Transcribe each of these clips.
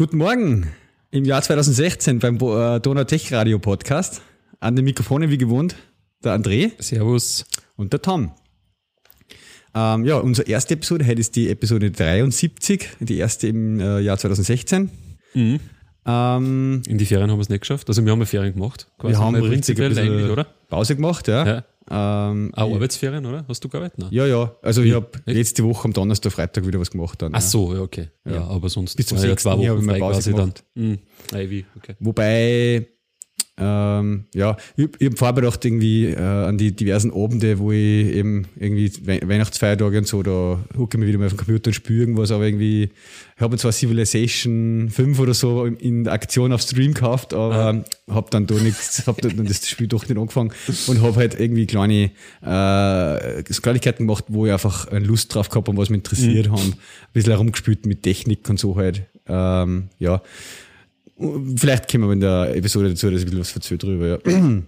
Guten Morgen im Jahr 2016 beim äh, Donau Tech Radio Podcast. An den Mikrofonen wie gewohnt der André. Servus. Und der Tom. Ähm, ja, unsere erste Episode, heute ist die Episode 73, die erste im äh, Jahr 2016. Mhm. Ähm, In die Ferien haben wir es nicht geschafft. Also wir haben ja Ferien gemacht. wir haben prinzipiell eigentlich, oder? Pause gemacht, ja. ja. Ähm, Auch Arbeitsferien, oder? Hast du gearbeitet? Nein. Ja, ja. Also ich habe letzte Woche am Donnerstag, Freitag wieder was gemacht. Dann, Ach so, ja, okay. Ja, ja aber sonst bis zum ja, zwei Wochen habe ich Pause gemacht. Dann. Mhm. Okay. Wobei ähm, ja, ich, ich habe vorbedacht irgendwie äh, an die diversen Abende, wo ich eben irgendwie We Weihnachtsfeiertage und so, da hucke ich mich wieder mal auf den Computer und spüre irgendwas, aber irgendwie, ich habe zwar Civilization 5 oder so in Aktion auf Stream gekauft, aber ah. habe dann da nichts, habe dann das Spiel doch nicht angefangen und habe halt irgendwie kleine äh, Kleinigkeiten gemacht, wo ich einfach Lust drauf gehabt habe, was mich interessiert mhm. haben, ein bisschen herumgespielt mit Technik und so halt. Ähm, ja, Vielleicht kommen wir in der Episode dazu, dass ich ein bisschen was verzögert drüber. Ja.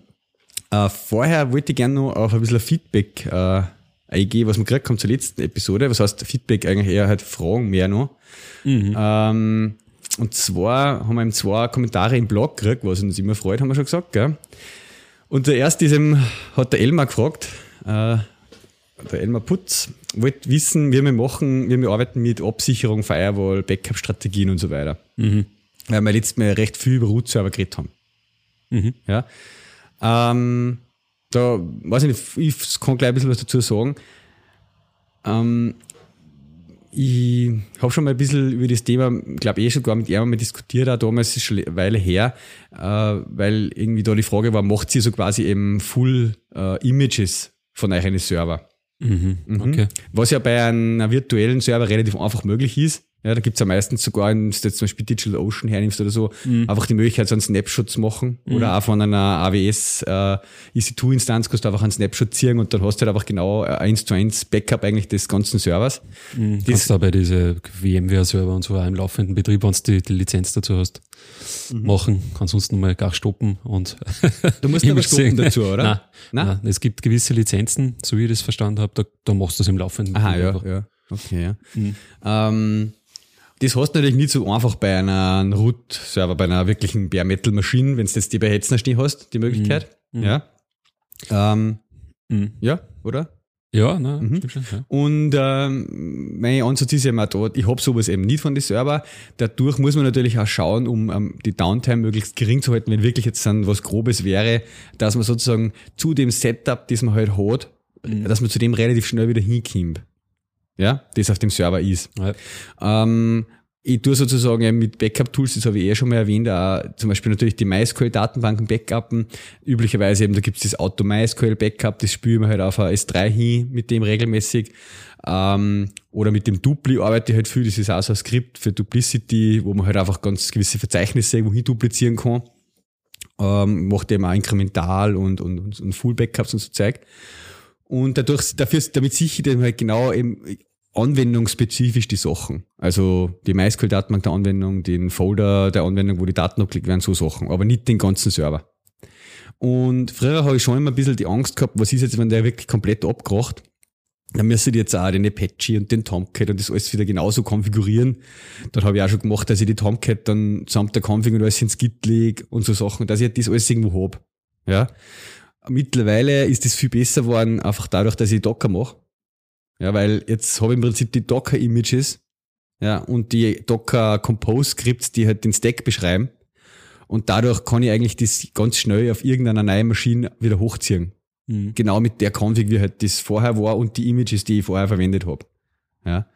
äh, vorher wollte ich gerne noch auf ein bisschen Feedback äh, eingehen, was wir gekriegt haben zur letzten Episode. Was heißt Feedback eigentlich eher halt Fragen mehr noch. Mhm. Ähm, und zwar haben wir eben zwei Kommentare im Blog gekriegt, was uns immer freut, haben wir schon gesagt. Gell? Und der erste ist eben, hat der Elmar gefragt, äh, der Elmar Putz, wollte wissen, wie wir machen, wie wir arbeiten mit Absicherung, Firewall, Backup-Strategien und so weiter. Mhm weil wir letztes Mal recht viel über Root-Server geredet haben. Mhm. Ja. Ähm, da weiß ich nicht, ich kann gleich ein bisschen was dazu sagen. Ähm, ich habe schon mal ein bisschen über das Thema, glaube eh schon gar mit ihm mal diskutiert, auch damals ist schon eine Weile her, äh, weil irgendwie da die Frage war, macht sie so quasi eben Full äh, Images von euren Server? Mhm, mhm. Okay. Was ja bei einem virtuellen Server relativ einfach möglich ist. Ja, da gibt's ja meistens sogar, wenn du jetzt zum Beispiel Digital Ocean hernimmst oder so, mhm. einfach die Möglichkeit, so einen Snapshot zu machen. Mhm. Oder auch von einer AWS äh, EC2-Instanz kannst du einfach einen Snapshot ziehen und dann hast du halt einfach genau eins zu eins Backup eigentlich des ganzen Servers. Mhm. Das kannst du bei diese VMware-Server und so auch im laufenden Betrieb, wenn du die, die Lizenz dazu hast, mhm. machen. Kannst sonst nochmal gar stoppen und Du musst aber stoppen dazu, oder? Nein, nein. nein, es gibt gewisse Lizenzen, so wie ich das verstanden habe, da, da machst du es im laufenden Aha, Betrieb. Ja, ja. Okay, ja. Mhm. Ähm, das hast du natürlich nicht so einfach bei einer Root-Server, bei einer wirklichen Bare Metal Maschine, wenn du jetzt die bei Hetzner stehen hast, die Möglichkeit. Mhm. mhm. Ja. Ähm, mhm. Ja, oder? Ja, ne, mhm. schon, ja. Und ähm, mein Ansatz ist ja immer da, ich habe sowas eben nicht von den Server. Dadurch muss man natürlich auch schauen, um ähm, die Downtime möglichst gering zu halten, wenn wirklich jetzt dann was Grobes wäre, dass man sozusagen zu dem Setup, das man halt hat, mhm. dass man zu dem relativ schnell wieder hinkommt ja, das auf dem Server ist. Ja. Ähm, ich tue sozusagen mit Backup-Tools, das habe ich eh schon mal erwähnt, auch zum Beispiel natürlich die MySQL-Datenbanken backuppen. Üblicherweise eben, da gibt es das Auto-MySQL-Backup, das spüren wir halt auf ein S3 hin mit dem regelmäßig. Ähm, oder mit dem Dupli arbeite ich halt viel, das ist auch so ein Skript für Duplicity, wo man halt einfach ganz gewisse Verzeichnisse irgendwo hin duplizieren kann. Ähm, macht eben auch inkremental und, und, und Full-Backups und so Zeug. Und dadurch, dafür, damit sicher dann halt genau eben anwendungsspezifisch die Sachen. Also die MySQL-Datenbank der Anwendung, den Folder der Anwendung, wo die Daten abgelegt werden, so Sachen, aber nicht den ganzen Server. Und früher habe ich schon immer ein bisschen die Angst gehabt, was ist jetzt, wenn der wirklich komplett abkracht? Dann müsste ich jetzt auch den Apache und den Tomcat und das alles wieder genauso konfigurieren. Dann habe ich auch schon gemacht, dass ich die Tomcat dann samt der Config und alles ins Git lege und so Sachen, dass ich das alles irgendwo hab. Ja. Mittlerweile ist es viel besser geworden, einfach dadurch, dass ich Docker mache. Ja, weil jetzt habe ich im Prinzip die Docker-Images ja, und die Docker Compose-Scripts, die halt den Stack beschreiben. Und dadurch kann ich eigentlich das ganz schnell auf irgendeiner neuen Maschine wieder hochziehen. Mhm. Genau mit der Config, wie halt das vorher war und die Images, die ich vorher verwendet habe. Ja.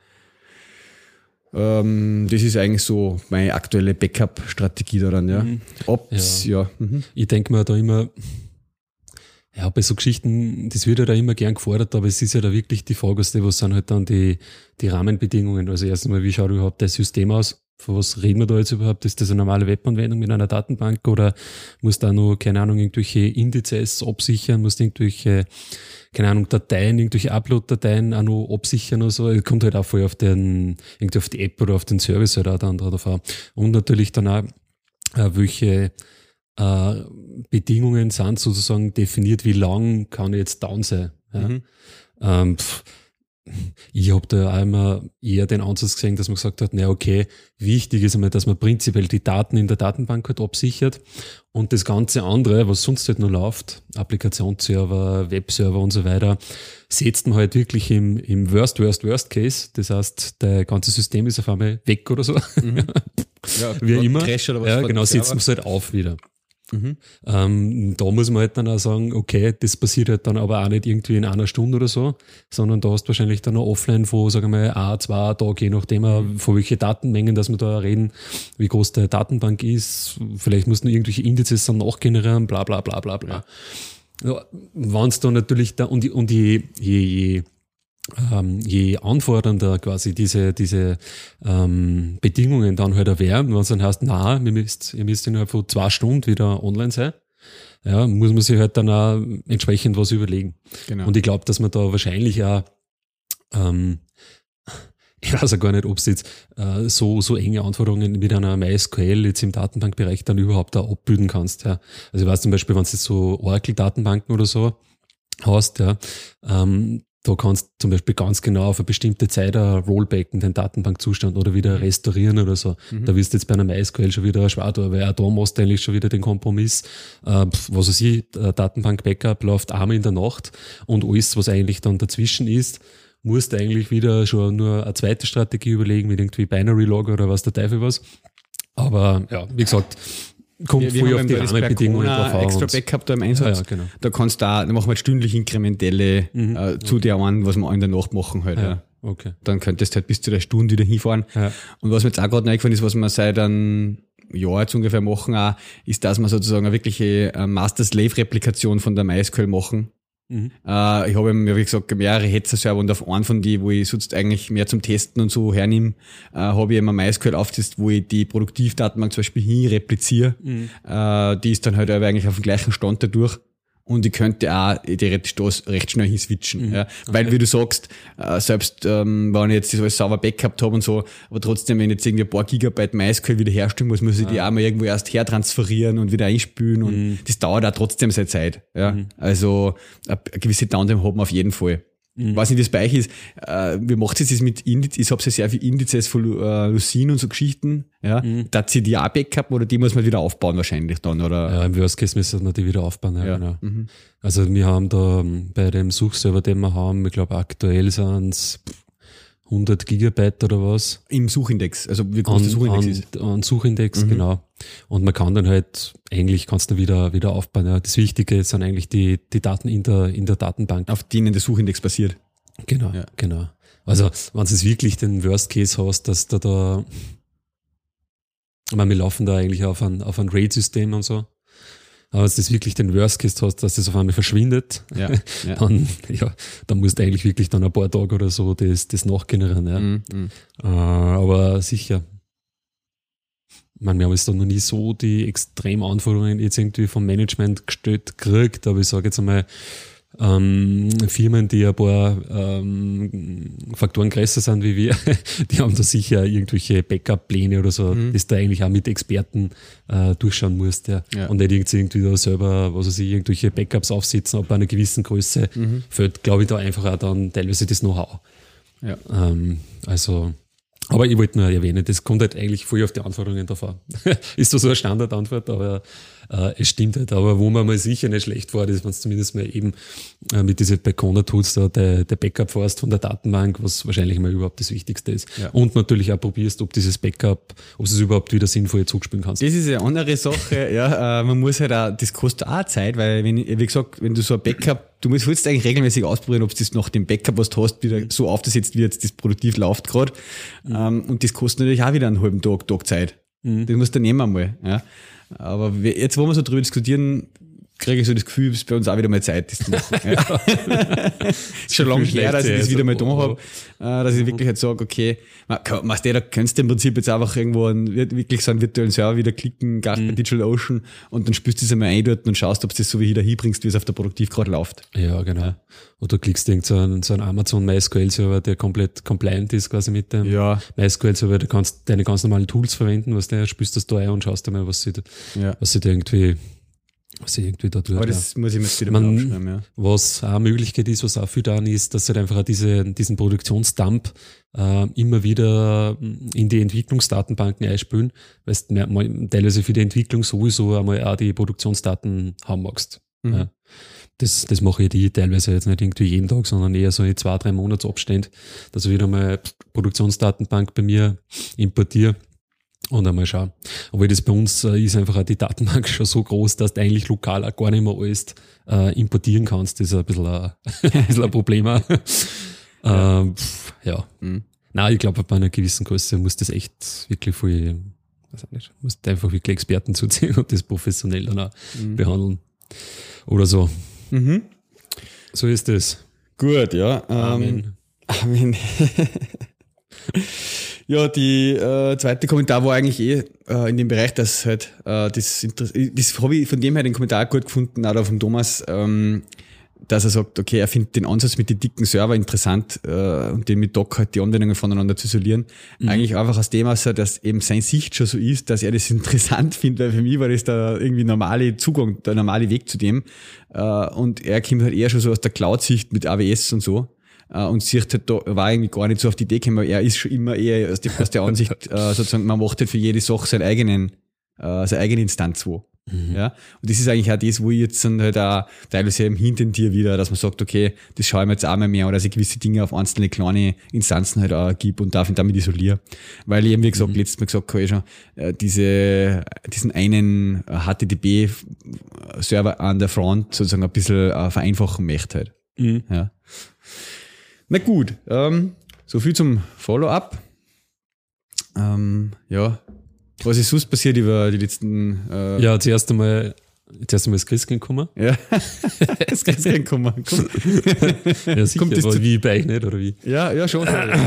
Ähm, das ist eigentlich so meine aktuelle Backup-Strategie daran, ja. Mhm. Ob's, ja. ja. Mhm. Ich denke mir da immer, ja, bei so Geschichten, das wird ja da immer gern gefordert, aber es ist ja da wirklich die Frage, was sind halt dann die, die Rahmenbedingungen. Also erstmal, wie schaut überhaupt das System aus? Von was reden wir da jetzt überhaupt? Ist das eine normale Webanwendung mit einer Datenbank oder muss da nur, keine Ahnung, irgendwelche Indizes absichern, muss irgendwelche, keine Ahnung, Dateien, irgendwelche Upload-Dateien auch noch absichern oder so. Es kommt halt auch voll auf den, irgendwie auf die App oder auf den Service halt auch dann drauf an. Und natürlich dann auch, äh, welche äh, Bedingungen sind sozusagen definiert, wie lang kann ich jetzt down sein. Ja? Mhm. Ähm, pff, ich habe da auch immer eher den Ansatz gesehen, dass man gesagt hat, na okay, wichtig ist einmal, dass man prinzipiell die Daten in der Datenbank halt absichert und das ganze andere, was sonst halt noch läuft, Applikationsserver, Webserver und so weiter, setzt man halt wirklich im, im Worst, Worst, Worst Case. Das heißt, der ganze System ist auf einmal weg oder so. Ja, Wie immer. Crash oder was ja, genau, setzt man es halt auf wieder. Mhm. Ähm, da muss man halt dann auch sagen, okay, das passiert halt dann aber auch nicht irgendwie in einer Stunde oder so, sondern da hast du wahrscheinlich dann noch offline von, sagen wir mal, ein, zwei Tage, je nachdem, mhm. von welche Datenmengen, dass wir da reden, wie groß der Datenbank ist. Vielleicht musst du irgendwelche Indizes dann nachgenerieren, bla, bla, bla, bla, bla. Ja. Wenn es da natürlich da, und, die- und je, je, je ähm, je anfordernder quasi diese, diese ähm, Bedingungen dann halt wären, wenn es dann heißt, na, ihr müsst, ihr müsst innerhalb von zwei Stunden wieder online sein, ja, muss man sich halt dann auch entsprechend was überlegen. Genau. Und ich glaube, dass man da wahrscheinlich auch, ähm, ich weiß ja gar nicht, ob es jetzt äh, so, so enge Anforderungen mit einer MySQL jetzt im Datenbankbereich dann überhaupt auch abbilden kannst. Ja. Also ich weiß zum Beispiel, wenn du jetzt so Oracle-Datenbanken oder so hast, ja, ähm, da kannst du zum Beispiel ganz genau auf eine bestimmte Zeit ein Rollback in den Datenbankzustand oder wieder restaurieren oder so. Da wirst du jetzt bei einer MySQL schon wieder schwer, tun, weil auch da machst du eigentlich schon wieder den Kompromiss. Äh, was weiß ich, Datenbank-Backup läuft einmal in der Nacht und alles, was eigentlich dann dazwischen ist, musst du eigentlich wieder schon nur eine zweite Strategie überlegen, mit irgendwie Binary Log oder was der Teufel was. Aber ja, wie gesagt, kommt wir, wir haben auf die Rahmenbedingungen drauf an. extra Backup da im Einsatz. ja, genau. Da kannst du da, da machen wir halt stündlich inkrementelle Mhm. äh, zu der einen, was wir in der Nacht machen halt. Ja. Ja, okay. Dann könntest du halt bis zu der Stunde wieder hinfahren. Ja. Und was mir jetzt auch gerade eingefallen ist, was wir seit einem Jahr jetzt ungefähr machen, auch, ist, dass wir sozusagen eine wirkliche äh, Master-Slave-Replikation von der MySQL machen. Mhm. Äh, ich habe eben, wie gesagt, mehrere Hetzer-Server und auf einen von die, wo ich sonst eigentlich mehr zum Testen und so hernehme, äh, habe ich immer MySQL aufgesetzt, wo ich die Produktivdatenbank zum Beispiel hin repliziere. Äh, die ist dann halt aber eigentlich auf dem gleichen Stand dadurch. Und ich könnte auch theoretisch das recht schnell hinswitchen. Ja. Weil, wie du sagst, äh, selbst ähm, wenn ich jetzt das alles sauber backupt habe und so, aber trotzdem, wenn ich jetzt irgendwie ein paar Gigabyte MySQL wieder herstellen muss, muss ich die auch mal irgendwo erst hertransferieren und wieder einspülen und das dauert auch trotzdem seine Zeit. Ja. Also eine eine gewisse Downtime haben wir auf jeden Fall. Was nicht, wie es bei euch ist, äh, wie macht ihr das mit Indizes? Ich habe ja sehr viel Indizes von äh, Lucene und so Geschichten. Ja. Da sie die auch Backup oder die muss man wieder aufbauen wahrscheinlich dann, oder? Ja, im Worst Case müssen wir die wieder aufbauen. Ja, Ja. Genau. Mhm. Also wir haben da ähm, bei dem Suchserver, den wir haben, ich glaube aktuell sind es 100 Gigabyte oder was. Im Suchindex, also wie groß An, der Suchindex an, ist. an Suchindex, genau. Und man kann dann halt, eigentlich kannst du wieder, wieder aufbauen. Ja. Das Wichtige sind eigentlich die, die Daten in der, in der Datenbank. Auf denen der Suchindex basiert. Genau, Ja. genau. Also, wenn du jetzt wirklich den Worst Case hast, dass du da, ich meine, wir laufen da eigentlich auf ein, auf ein RAID-System und so. Aber wenn du wirklich den Worst Case hast, dass das auf einmal verschwindet, Ja, ja. dann, ja, dann musst du eigentlich wirklich dann ein paar Tage oder so das, das nachgenerieren, ja. Mhm, mhm. Äh, aber sicher. Ich meine, wir haben jetzt da noch nie so die extremen Anforderungen jetzt irgendwie vom Management gestellt gekriegt, aber ich sage jetzt einmal, ähm, Firmen, die ein paar ähm, Faktoren größer sind wie wir, die haben da sicher irgendwelche Backup-Pläne oder so, das da eigentlich auch mit Experten äh, durchschauen musst. Ja. Ja. Und nicht irgendwie da selber, was weiß ich, irgendwelche Backups aufsetzen, ab einer gewissen Größe fällt, glaube ich, da einfach auch dann teilweise das Know-how. Ja. Ähm, also, aber ich wollte nur erwähnen, das kommt halt eigentlich voll auf die Anforderungen an. ist so so eine Standardantwort, aber äh, es stimmt halt. Aber wo man mal sicher nicht schlecht war, ist, wenn du zumindest mal eben äh, mit diesen Bacona-Tools da der, der Backup fährst von der Datenbank, was wahrscheinlich mal überhaupt das Wichtigste ist. Ja. Und natürlich auch probierst, ob dieses Backup, ob es überhaupt wieder sinnvoll zurückspielen kannst. Das ist eine andere Sache, ja. Äh, man muss halt auch, das kostet auch Zeit, weil, wenn, wie gesagt, wenn du so ein Backup, du musst willst eigentlich regelmäßig ausprobieren, ob das nach dem Backup, was du hast, wieder so aufgesetzt jetzt das produktiv läuft gerade. Ähm, und das kostet natürlich auch wieder einen halben Tag, Tag Zeit. Das musst du nehmen einmal, ja. Aber jetzt, wo wir so drüber diskutieren, kriege ich so das Gefühl, dass es bei uns auch wieder mal Zeit ist. zu machen. Ja. ist schon lange her, dass ich das wieder mal da habe, äh, dass ich wirklich halt sage, okay, kann- man, da könntest du im Prinzip jetzt einfach irgendwo einen, wirklich so einen virtuellen Server wieder klicken, Gast bei Digital Ocean und dann spürst du es einmal ein dort und schaust, ob du das so wie da hinbringst, wie es auf der Produktiv gerade läuft. Ja, genau. Oder du klickst irgend so einen, so einen Amazon MySQL-Server, der komplett compliant ist quasi mit dem Ja. MySQL-Server. Du kannst deine ganz normalen Tools verwenden, was der spürst das da ein und schaust dir mal, was sie, da- Ja. was sie da irgendwie, was sie irgendwie da tut. Aber ja. das muss ich mir jetzt wieder Man- mal aufschreiben, ja. Was auch eine Möglichkeit ist, was auch viel dann ist, dass sie halt einfach diese, diesen Produktionsdump äh, immer wieder in die Entwicklungsdatenbanken einspülen, weil du teilweise für die Entwicklung sowieso einmal auch die Produktionsdaten haben magst. Mhm. Ja. Das, das mache ich die teilweise jetzt nicht irgendwie jeden Tag, sondern eher so in zwei, drei Monatsabständen, dass ich wieder mal Produktionsdatenbank bei mir importiere und einmal schauen. Obwohl das bei uns äh, ist einfach auch die Datenbank schon so groß, dass du eigentlich lokal auch gar nicht mehr alles äh, importieren kannst. Das ist ein bisschen ein, ein, bisschen ein Problem. auch. Ähm, pff, ja. Mhm. Nein, ich glaube, bei einer gewissen Größe muss das echt wirklich viel, weiß ich nicht, muss einfach wirklich Experten zuziehen und das professionell dann auch behandeln. Oder so. Mhm. So ist es. Gut, ja. Ähm, Amen. Amen. Ja, die äh, zweite Kommentar war eigentlich eh äh, in dem Bereich, dass halt äh, das Inter- das habe ich von dem her den Kommentar gut gefunden, auch da vom Thomas, ähm, dass er sagt, okay, er findet den Ansatz mit den dicken Server interessant äh, und den mit Docker halt die Anwendungen voneinander zu isolieren. Eigentlich einfach aus dem aus, dass eben seine Sicht schon so ist, dass er das interessant findet, weil für mich war das der irgendwie normale Zugang, der normale Weg zu dem. Äh, und er kommt halt eher schon so aus der Cloud-Sicht mit AWS und so. Äh, und sieht halt da, war irgendwie gar nicht so auf die Idee gekommen, er ist schon immer eher aus, die, aus der Ansicht, äh, sozusagen, man macht halt für jede Sache seinen eigenen, äh, seine eigene Instanz wo. Ja, und das ist eigentlich auch das, wo ich jetzt dann halt auch teilweise eben hintendiere wieder, dass man sagt, okay, das schaue ich mir jetzt auch mal mehr, oder dass ich gewisse Dinge auf einzelne kleine Instanzen halt auch gebe und darf ihn damit isoliere. Weil ich eben, wie gesagt, letztes Mal gesagt habe, ich schon, äh, diese, diesen einen HTTP-Server an der Front sozusagen ein bisschen äh, vereinfachen möchte halt. Mhm. Ja. Na gut, ähm, so viel zum Follow-up. Ähm, ja, was ist sonst passiert über die letzten äh, Ja, zuerst einmal, zuerst einmal das Christkind gekommen. Ja. das kein kommen. Komm. Ja, sicher, Kommt das aber wie bei euch nicht, oder wie? Ja, ja, schon.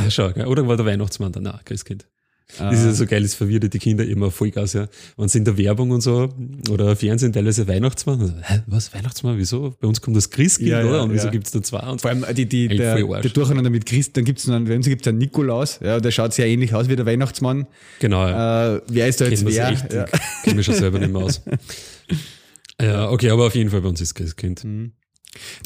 Schau, gell? oder war der Weihnachtsmann da? Nein, Christkind. Ah. Das ist ja so geil, das verwirrt die Kinder immer Vollgas, ja. Wenn sie in der Werbung und so, oder Fernsehen teilweise Weihnachtsmann, also, hä, was, Weihnachtsmann, wieso? Bei uns kommt das Christkind, Ja, ja, oder? Und wieso ja. gibt's da zwei? Und Vor allem die, die, Eigentlich der, der Durcheinander mit Christ, dann gibt's noch einen, bei uns gibt's einen Nikolaus, ja, der schaut sehr ähnlich aus wie der Weihnachtsmann. genau, ja. Äh, wer ist da jetzt wer? echt, Ja. kennen wir schon selber nicht mehr aus. Ja, okay, aber auf jeden Fall bei uns ist Christkind. Mhm.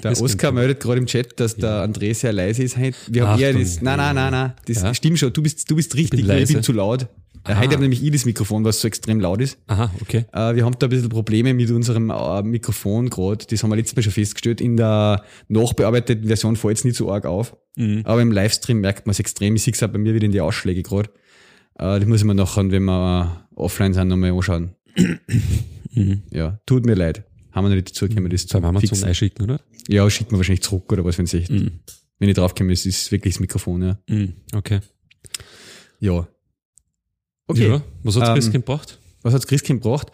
Der Christkind. Oskar meldet gerade im Chat, dass der André sehr leise ist. Heute. Wir haben eher das, nein, nein, nein, nein, das Ja. stimmt schon. Du bist, du bist richtig, bin nur ich bin zu laut. Äh, Ah. Heute habe nämlich ich das Mikrofon, was so extrem laut ist. Aha, okay. Äh, wir haben da ein bisschen Probleme mit unserem äh, Mikrofon gerade. Das haben wir letztes Mal schon festgestellt. In der nachbearbeiteten Version fällt es nicht so arg auf. Mhm. Aber im Livestream merkt man es extrem. Ich sehe es auch bei mir wieder in die Ausschläge gerade. Äh, das muss ich mir nachher, wenn wir offline sind, nochmal anschauen. Mhm. Ja, tut mir leid. Haben wir noch nicht dazu gekommen, das zu Beim Amazon fixen. einschicken, oder? Ja, schickt man wahrscheinlich zurück oder was, wenn es echt, Mhm. wenn ich draufkomme, es ist wirklich das Mikrofon, ja. Mhm. Okay. Ja. Okay. Ja, was hat Ähm, Christkind gebracht? Was hat's Christkind gebracht?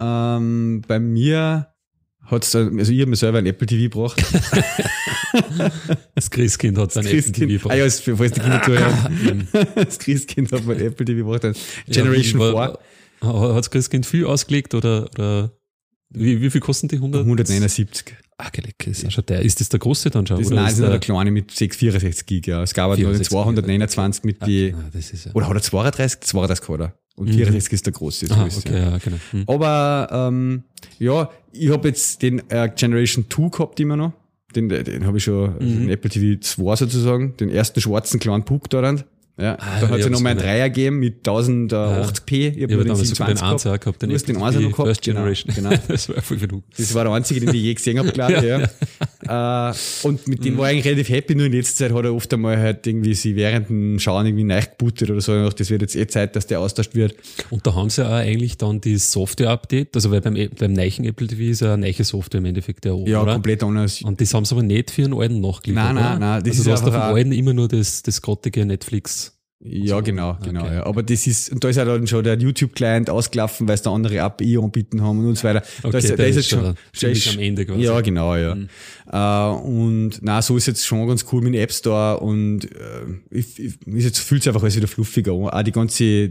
Ähm, bei mir hat's, äh, also ich habe mir selber ein Apple TV gebracht. Das Christkind hat sein Apple TV ah ja, das- falls die Kinder zuhören. das Christkind hat mein Apple TV gebracht. Generation 4. Hat das Christkind viel ausgelegt oder, oder wie, wie viel kosten die 100? 179. Ah, ist ja schon der. Ist das der große dann schon? Das oder nein, das ist noch der, der kleine mit 6, 64 Gig, ja. Es gab halt noch den 64 229 mit die, ah, das ist ja. oder hat er 32? 32 hat er. Und Mhm. 64 ist der große. so Ah, ist okay, ja. ja, genau. Hm. Aber ähm, ja, ich habe jetzt den äh, Generation 2 gehabt immer noch. Den, den habe ich schon, also Mhm. den Apple TV 2 sozusagen, den ersten schwarzen kleinen Puck da dann. Ja, Ah, da ja, hat es ja ich noch mal einen Dreier gegeben mit 1080p. Ich Ich habe nur den damals sogar den 27 1 gehabt. gehabt, den Du hast den FTP 1er noch gehabt, First genau, Generation. genau. das war voll genug. Das war der einzige, den ich je gesehen habe, glaube ich. Ja. Äh, und mit dem war ich eigentlich relativ happy, nur in letzter Zeit hat er oft einmal halt irgendwie sie während dem Schauen irgendwie neu gebootet oder so. Dachte, Das wird jetzt eh Zeit, dass der austauscht wird. Und da haben sie auch eigentlich dann die Software-Update, also weil beim, beim neuen Apple TV ist ja eine neue Software im Endeffekt der Ja, oder? komplett anders. Und das haben sie aber nicht für einen alten nachgeliefert. Nein, nein, nein, das also ist du hast auf dem alten immer nur das, das grottige Netflix. Ja, So, genau, okay, genau. okay. Ja. Aber das ist, und da ist ja dann schon der YouTube-Client ausgelaufen, weil es da andere API anbieten haben und so weiter. da Okay, ist, da ist ist jetzt schon, da ist- am Ende quasi. Ja, genau, ja. Mhm. Äh, und na, so ist jetzt schon ganz cool mit dem App Store und äh, ich, ich, ist jetzt fühlt sich einfach alles wieder fluffiger an. Auch die ganze äh,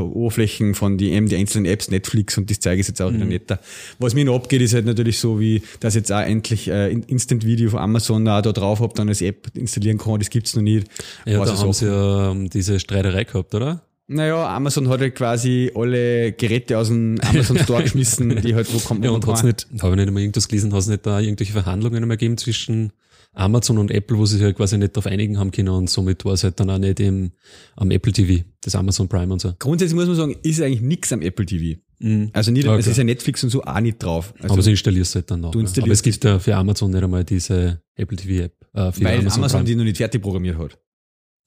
Oberflächen von die, eben die einzelnen Apps, Netflix und das zeige ich jetzt auch Mhm. wieder netter. Was mir noch abgeht, ist halt natürlich so, wie dass jetzt auch endlich In- Instant Video von Amazon auch da drauf habe, dann als App installieren kann, das gibt's noch nicht. Ja, Was da haben auch- sie ja ähm, diese Streiterei gehabt, oder? naja, Amazon hat halt quasi alle Geräte aus dem Amazon Store geschmissen, die halt wo kommt Ja, und hat's nicht, habe ich nicht einmal irgendwas gelesen, hat es nicht da irgendwelche Verhandlungen einmal gegeben zwischen Amazon und Apple, wo sie sich halt quasi nicht darauf einigen haben können und somit war es halt dann auch nicht im, am Apple TV, das Amazon Prime und so. Grundsätzlich muss man sagen, ist eigentlich nix am Apple TV. Mhm. Also nicht, Okay. es ist ja Netflix und so auch nicht drauf. Also, aber sie installierst halt dann noch. du ja. installierst Aber es gibt ja für Amazon nicht einmal diese Apple TV App. Äh, für weil Amazon, Prime. die noch nicht fertig programmiert hat.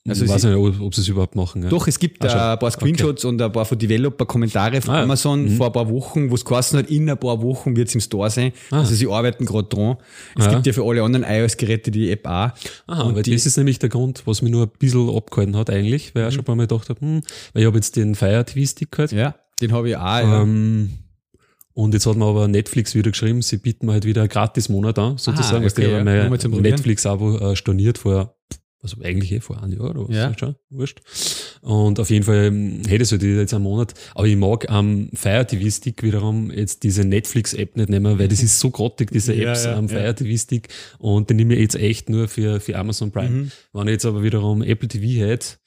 Also ich weiß nicht, ob, sie es überhaupt machen. Ja. Doch, es gibt Ah, äh, ein paar Screenshots und ein paar von Developer-Kommentare von Ah, ja. Amazon Mhm. vor ein paar Wochen, wo es geheißen hat, in ein paar Wochen wird es im Store sein. Ah. Also sie arbeiten gerade dran. Es Ja. gibt ja für alle anderen iOS-Geräte die App auch. Aha, und weil die- das ist nämlich der Grund, was mich nur ein bisschen abgehalten hat eigentlich, weil ich auch schon ein paar Mal gedacht habe, hm, weil ich habe jetzt den Fire TV Stick gehabt. Ja, den habe ich auch. Ja. Ähm, und jetzt hat mir aber Netflix wieder geschrieben, sie bieten mir halt wieder einen Gratis-Monat an, sozusagen. Ah, Also okay, die ja. mein. Netflix-Abo äh, storniert vor, also eigentlich eh vor einem Jahr oder was, Ja. schon, wurscht. Und auf jeden Fall ähm, hätte ich halt jetzt einen Monat. Aber ich mag am Fire TV Stick wiederum jetzt diese Netflix-App nicht nehmen, weil das ist so grottig, diese Apps ja, am ja. Fire TV Stick. Und den nehme ich jetzt echt nur für, für Amazon Prime. Mhm. Wenn ich jetzt aber wiederum Apple TV hätte,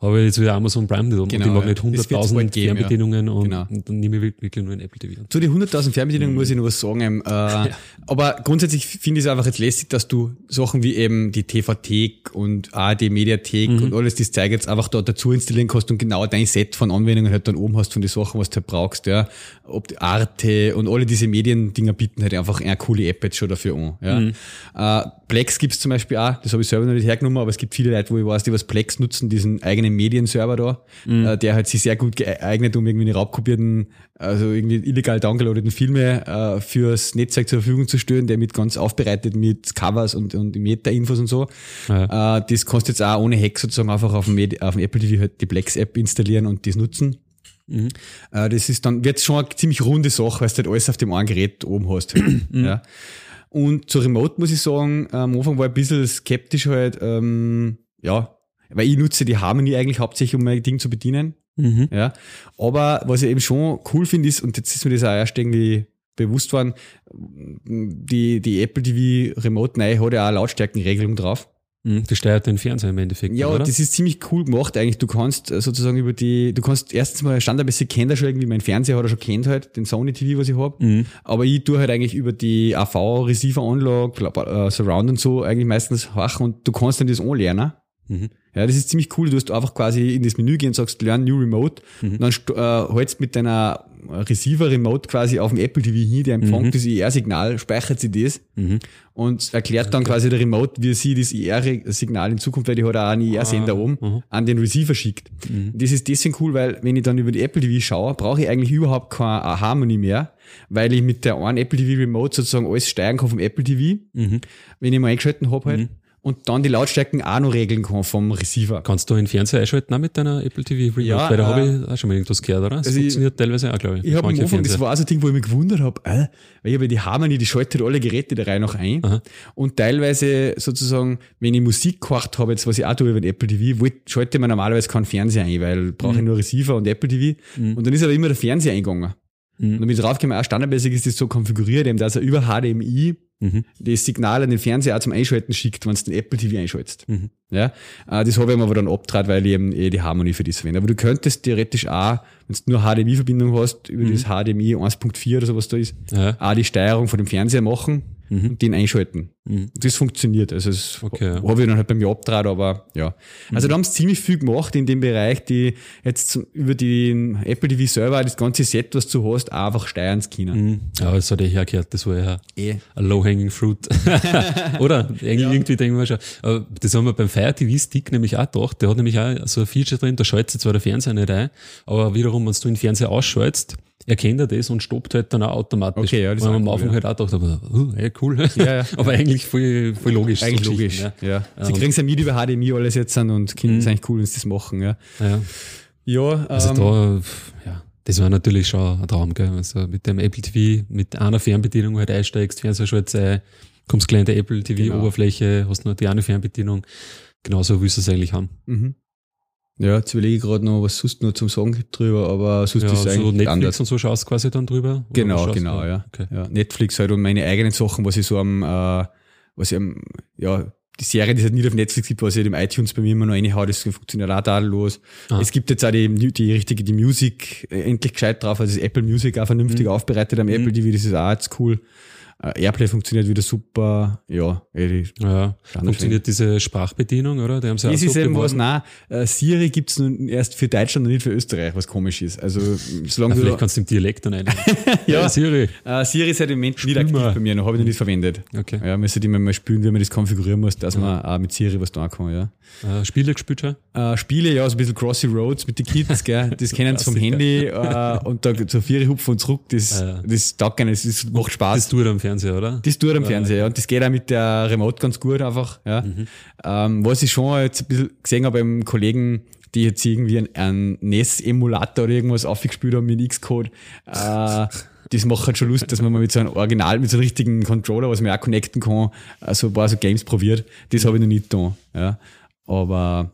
habe ich jetzt wieder Amazon Prime nicht. Und Genau, ich mag ja. nicht Das wird's bald 100.000 geben, ja. Fernbedienungen und, Genau. und dann nehme ich wirklich nur ein Apple TV. Zu den 100.000 Fernbedienungen muss ich noch was sagen. Ähm, äh, Aber grundsätzlich finde ich es einfach jetzt lästig, dass du Sachen wie eben die TV-Thek und ARD Mediathek Mhm. und alles das Zeug jetzt einfach da dazu installieren kannst und genau dein Set von Anwendungen halt dann oben hast von den Sachen, was du halt brauchst. Ja. Ob die Arte und alle diese Mediendinger bieten halt einfach eine coole App jetzt schon dafür an. Ja. Mhm. Äh, Plex gibt's zum Beispiel auch, das habe ich selber noch nicht hergenommen, aber es gibt viele Leute, wo ich weiß, die was Plex nutzen, diesen eigenen Medienserver da, Mhm. äh, der halt sich sehr gut geeignet, um irgendwie eine raubkopierten, also irgendwie illegal downgeloadeten Filme äh, fürs Netzwerk zur Verfügung zu stellen, der mit ganz aufbereitet mit Covers und, und Meta-Infos und so. Ja. Äh, das kannst du jetzt auch ohne Hack sozusagen einfach auf dem, Medi- auf dem Apple TV halt die Plex-App installieren und das nutzen. Mhm. Äh, das ist dann, wird schon eine ziemlich runde Sache, weil du halt alles auf dem einen Gerät oben hast. Halt. ja. Und zur Remote muss ich sagen, am Anfang war ich ein bisschen skeptisch halt, ähm, ja, weil ich nutze die Harmony eigentlich hauptsächlich, um mein Ding zu bedienen. Mhm. Ja. Aber was ich eben schon cool finde, ist, und jetzt ist mir das auch erst irgendwie bewusst worden, die, die Apple TV Remote neu hat ja auch eine Lautstärkenregelung drauf. Mhm. Das steuert den Fernseher im Endeffekt. Ja, oder? das ist ziemlich cool gemacht eigentlich. Du kannst äh, sozusagen über die, du kannst erstens mal standardmäßig kennt er schon irgendwie, mein Fernseher hat er schon kennt halt, den Sony TV, was ich hab. Mhm. Aber ich tue halt eigentlich über die AV-Receiver-Anlage, äh, Surround und so eigentlich meistens horchen und du kannst dann das anlernen. Mhm. Ja, das ist ziemlich cool. Du hast einfach quasi in das Menü gehen und sagst, lern New Remote. Mhm. Dann äh, hältst mit deiner Receiver Remote quasi auf dem Apple TV hin, der empfängt das IR-Signal, speichert sie das Mhm. und erklärt dann quasi der Remote, wie sie das IR-Signal in Zukunft, weil die hat auch einen IR-Sender Ah, oben, mhm. an den Receiver schickt. Das ist deswegen cool, weil wenn ich dann über die Apple TV schaue, brauche ich eigentlich überhaupt keine Harmony mehr, weil ich mit der einen Apple TV Remote sozusagen alles steuern kann vom Apple TV, Mhm. wenn ich mal eingeschalten habe halt. Und dann die Lautstärken auch noch regeln kann vom Receiver. Kannst du den Fernseher einschalten auch mit deiner Apple TV Remote? Ja, Weil da äh, habe ich auch schon mal irgendwas gehört, oder? Das also ich- funktioniert teilweise auch, glaube ich. Ich habe am Anfang, das war so ein Ding, wo ich mich gewundert habe, äh, weil ich habe die Harmony, die schaltet alle Geräte der Reihe nach ein. Aha. Und teilweise sozusagen, wenn ich Musik gehört habe, jetzt was ich auch tue über den Apple TV, wollt- schalte man normalerweise keinen Fernseher ein, weil brauche ich nur Receiver und Apple TV. Und dann ist aber immer der Fernseher eingegangen. Mhm. Und ich draufgekommen, auch standardmäßig ist das so konfiguriert, eben, dass er über HDMI Mhm. das Signal an den Fernseher auch zum Einschalten schickt, wenn du den Apple TV einschaltest. Mhm. Ja, äh, das habe ich mir aber dann abgetrat, weil ich eben eh die Harmony für das verwende. Aber du könntest theoretisch auch, wenn du nur HDMI-Verbindung hast, über das HDMI 1.4 oder sowas da ist, Mhm. Ja. auch die Steuerung von dem Fernseher machen und den einschalten. Mhm. Das funktioniert. Also das Okay, ja. habe ich dann halt bei mir abgetrat, aber ja. Also da haben sie ziemlich viel gemacht in dem Bereich, die jetzt zum- über den Apple TV Server das ganze Set, was du hast, einfach steuern können. Mhm. Ja, das hat eh hergehört, das war ja Eh. ein low-hanging fruit. Oder? Irgendwie, irgendwie denken wir schon. Aber das haben wir beim Fire TV Stick nämlich auch gedacht. Der hat nämlich auch so ein Feature drin, da schaltet sich zwar der Fernseher nicht ein, aber wiederum, wenn du den Fernseher ausschaltest, erkennt er das und stoppt halt dann auch automatisch. Okay, ja, das Weil man am Anfang cool, halt auch dachte, oh, hey, cool. Ja, ja. aber eigentlich voll, voll logisch. so Eigentlich logisch. Geschichten, Ja. Sie kriegen es ja mit über HDMI alles jetzt an und Kinder Mhm. ist eigentlich cool, wenn sie das machen. Ja, Ja. Ja. ja Also ähm, da, ja, das war natürlich schon ein Traum, gell? Also mit dem Apple TV, mit einer Fernbedienung halt einsteigst, Fernseher schaltest ein, kommst gleich in der Apple Genau. TV-Oberfläche, hast nur die eine Fernbedienung. Genauso willst du es eigentlich haben. mhm. Ja, jetzt überlege ich gerade noch, was sonst noch zum Sagen gibt drüber, aber sonst Ja, ist es so eigentlich Netflix anders. und so schaust du quasi dann drüber? Genau, genau, ja. Okay. ja. Netflix halt und meine eigenen Sachen, was ich so am, äh, was ich am, ja, die Serie, die es halt nicht auf Netflix gibt, was ich halt im iTunes bei mir immer noch reinhaue, das funktioniert auch tadellos. Ah. Es gibt jetzt auch die, die richtige, die Musik äh, endlich gescheit drauf, also das Apple Music auch vernünftig Mhm. aufbereitet am Apple TV, das ist auch jetzt cool. Äh, Airplay funktioniert wieder super, ja, eh, Ja, funktioniert diese Sprachbedienung, oder? Die haben sie Das ist eben was, nein, äh, Siri gibt's nun erst für Deutschland und nicht für Österreich, was komisch ist. Also, solange Ja, vielleicht kannst du im Dialekt dann ein. Ja. Siri. äh, Siri ist halt im Moment nicht aktiv bei mir, noch habe ich noch nicht verwendet. Okay. Ja, müsste ich immer mal spülen, wie man das konfigurieren muss, dass man auch mit Siri was tun kann, ja. Äh, Spiele gespielt schon? Äh, Spiele, ja, so ein bisschen Crossy Roads mit den Kids, gell, das kennen sie vom. Handy, und da zur Vieri hupfen und zurück, das, Ja, ja. das taugt gar nicht, das macht Spaß. Das tut am Fernseher, oder? Das tut am Fernseher, ja. Und das geht auch mit der Remote ganz gut einfach, ja. Ähm, was ich schon jetzt ein bisschen gesehen habe beim Kollegen, die jetzt irgendwie einen, einen NES-Emulator oder irgendwas aufgespielt haben mit Xcode, äh, das macht halt schon Lust, dass man mal mit so einem Original, mit so einem richtigen Controller, was man auch connecten kann, also ein paar so Games probiert. Das habe ich noch nicht getan, ja. Aber,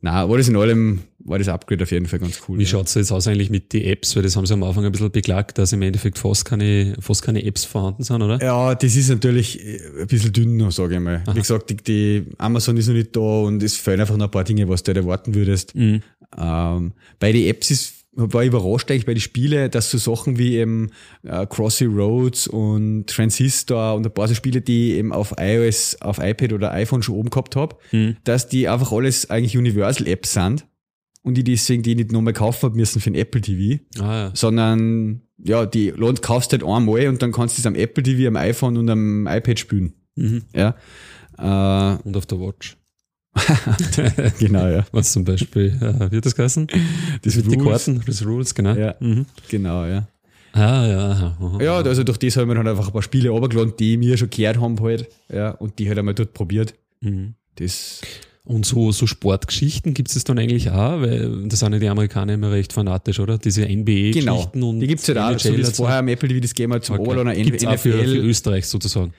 na, das in allem, war das Upgrade auf jeden Fall ganz cool. Wie ja. schaut's jetzt aus eigentlich mit den Apps? Weil das haben sie am Anfang ein bisschen beklagt, dass im Endeffekt fast keine, fast keine Apps vorhanden sind, oder? Ja, das ist natürlich äh, ein bisschen dünner, sage ich mal. Wie gesagt, die, die Amazon ist noch nicht da und es fehlen einfach noch ein paar Dinge, was du halt erwarten würdest. Mhm. Ähm, bei den Apps ist, war ich überrascht eigentlich bei den Spielen, dass so Sachen wie eben äh, Crossy Roads und Transistor und ein paar so Spiele, die ich eben auf iOS, auf iPad oder iPhone schon oben gehabt habe, Mhm. dass die einfach alles eigentlich Universal-Apps sind und ich deswegen die nicht nochmal kaufen müssen für ein Apple TV Ah, ja. sondern ja, die lohnt, kaufst halt einmal und dann kannst du es am Apple TV, am iPhone und am iPad spielen. Mhm. Ja. Äh, Und auf der Watch. genau, ja. Was zum Beispiel, äh, wie hat das geheißen? Das Mit Rules. Karten, das Rules, genau. Ja. Mhm. Genau, ja. Ah, ja. aha. Ja, also durch das habe ich mir dann einfach ein paar Spiele runtergeladen, die mir schon gehört haben halt. Ja, und die halt einmal dort probiert. Mhm. Das, Und so, so Sportgeschichten gibt es dann eigentlich auch, weil das sind ja die Amerikaner immer recht fanatisch, oder? Diese NBA-Geschichten genau. und Die gibt's halt auch, so wie es vorher am Apple TV das Game hat zum Okay. Overlander Gibt's auch für, für NFL. Österreich sozusagen.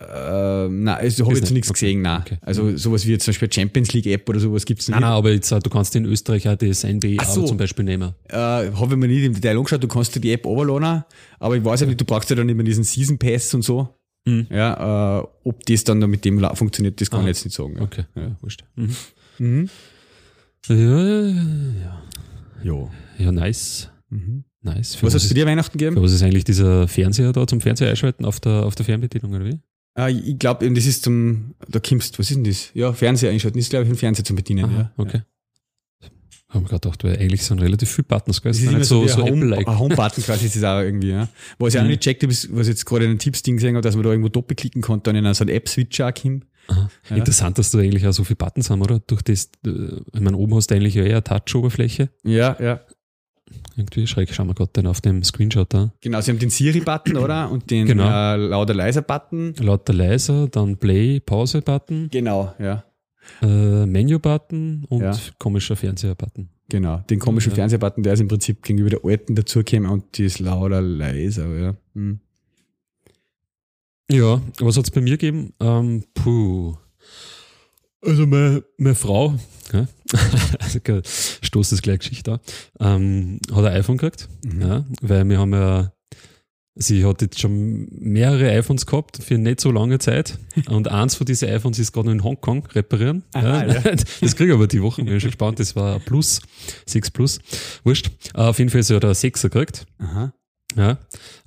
Äh, nein, also habe ich jetzt nicht. nichts Okay. gesehen, nein. Okay. Also sowas wie jetzt zum Beispiel Champions League App oder sowas gibt's nicht. Nein, nein, aber jetzt, du kannst in Österreich auch das NBA so. zum Beispiel nehmen. äh, habe ich mir nicht im Detail angeschaut, du kannst dir die App runterladen, aber ich weiß ja nicht, du brauchst ja dann immer diesen Season Pass und so. Mhm. Ja, äh, ob das dann mit dem funktioniert, das kann Ah. ich jetzt nicht sagen. Ja. Okay, ja, wurscht. Mhm. Mhm. Ja, ja, ja. Ja. ja, nice. Mhm. Nice. Für Was hast du dir Weihnachten für gegeben? was ist eigentlich dieser Fernseher da zum Fernseher einschalten auf der, auf der Fernbedienung, oder wie? Äh, ich glaube, das ist zum, da kommst, was ist denn das? Ja, Fernseher einschalten, das ist glaube ich ein Fernseher zum Bedienen. Aha, ja. okay. Haben wir gerade gedacht, weil eigentlich sind relativ viele Buttons, gell? Das ist nicht so, so, so Home, Apple-like. ein Home-Button quasi ist das auch irgendwie, ja. Was ich auch Mhm. nicht checkt habe, ist, was ich jetzt gerade in einem Tipps-Ding gesehen habe, dass man da irgendwo doppelklicken konnte, dann in so einen App-Switcher auch kommt. Ja. Interessant, dass du eigentlich auch so viele Buttons haben, oder? Durch das, äh, ich meine, oben hast du eigentlich ja eher eine Touch-Oberfläche. Ja, ja. Irgendwie schräg, schauen wir gerade dann auf dem Screenshot da. Genau, sie haben den Siri-Button, oder? Und den Genau. äh, lauter leiser Button. Lauter leiser, dann Play, Pause-Button, Genau, ja. Äh, Menu-Button und Ja. komischer Fernseher-Button. Genau. Den komischen Ja. Fernsehbutton, der ist im Prinzip gegenüber der alten dazugekommen und die ist lauter leiser, ja. Hm. Ja, was hat's bei mir gegeben? Ähm, puh. Also meine, meine Frau, ja, also stoßt das gleich Geschichte an, ähm, hat ein iPhone gekriegt, Mhm. ja, weil wir haben ja, sie hat jetzt schon mehrere iPhones gehabt für nicht so lange Zeit und eins von diesen iPhones ist gerade in Hongkong reparieren. Aha, ja. Das kriege ich aber die Woche, bin schon gespannt, das war ein Plus, 6 Plus, wurscht. Äh, auf jeden Fall ist sie hat ein 6er gekriegt, Aha. ja,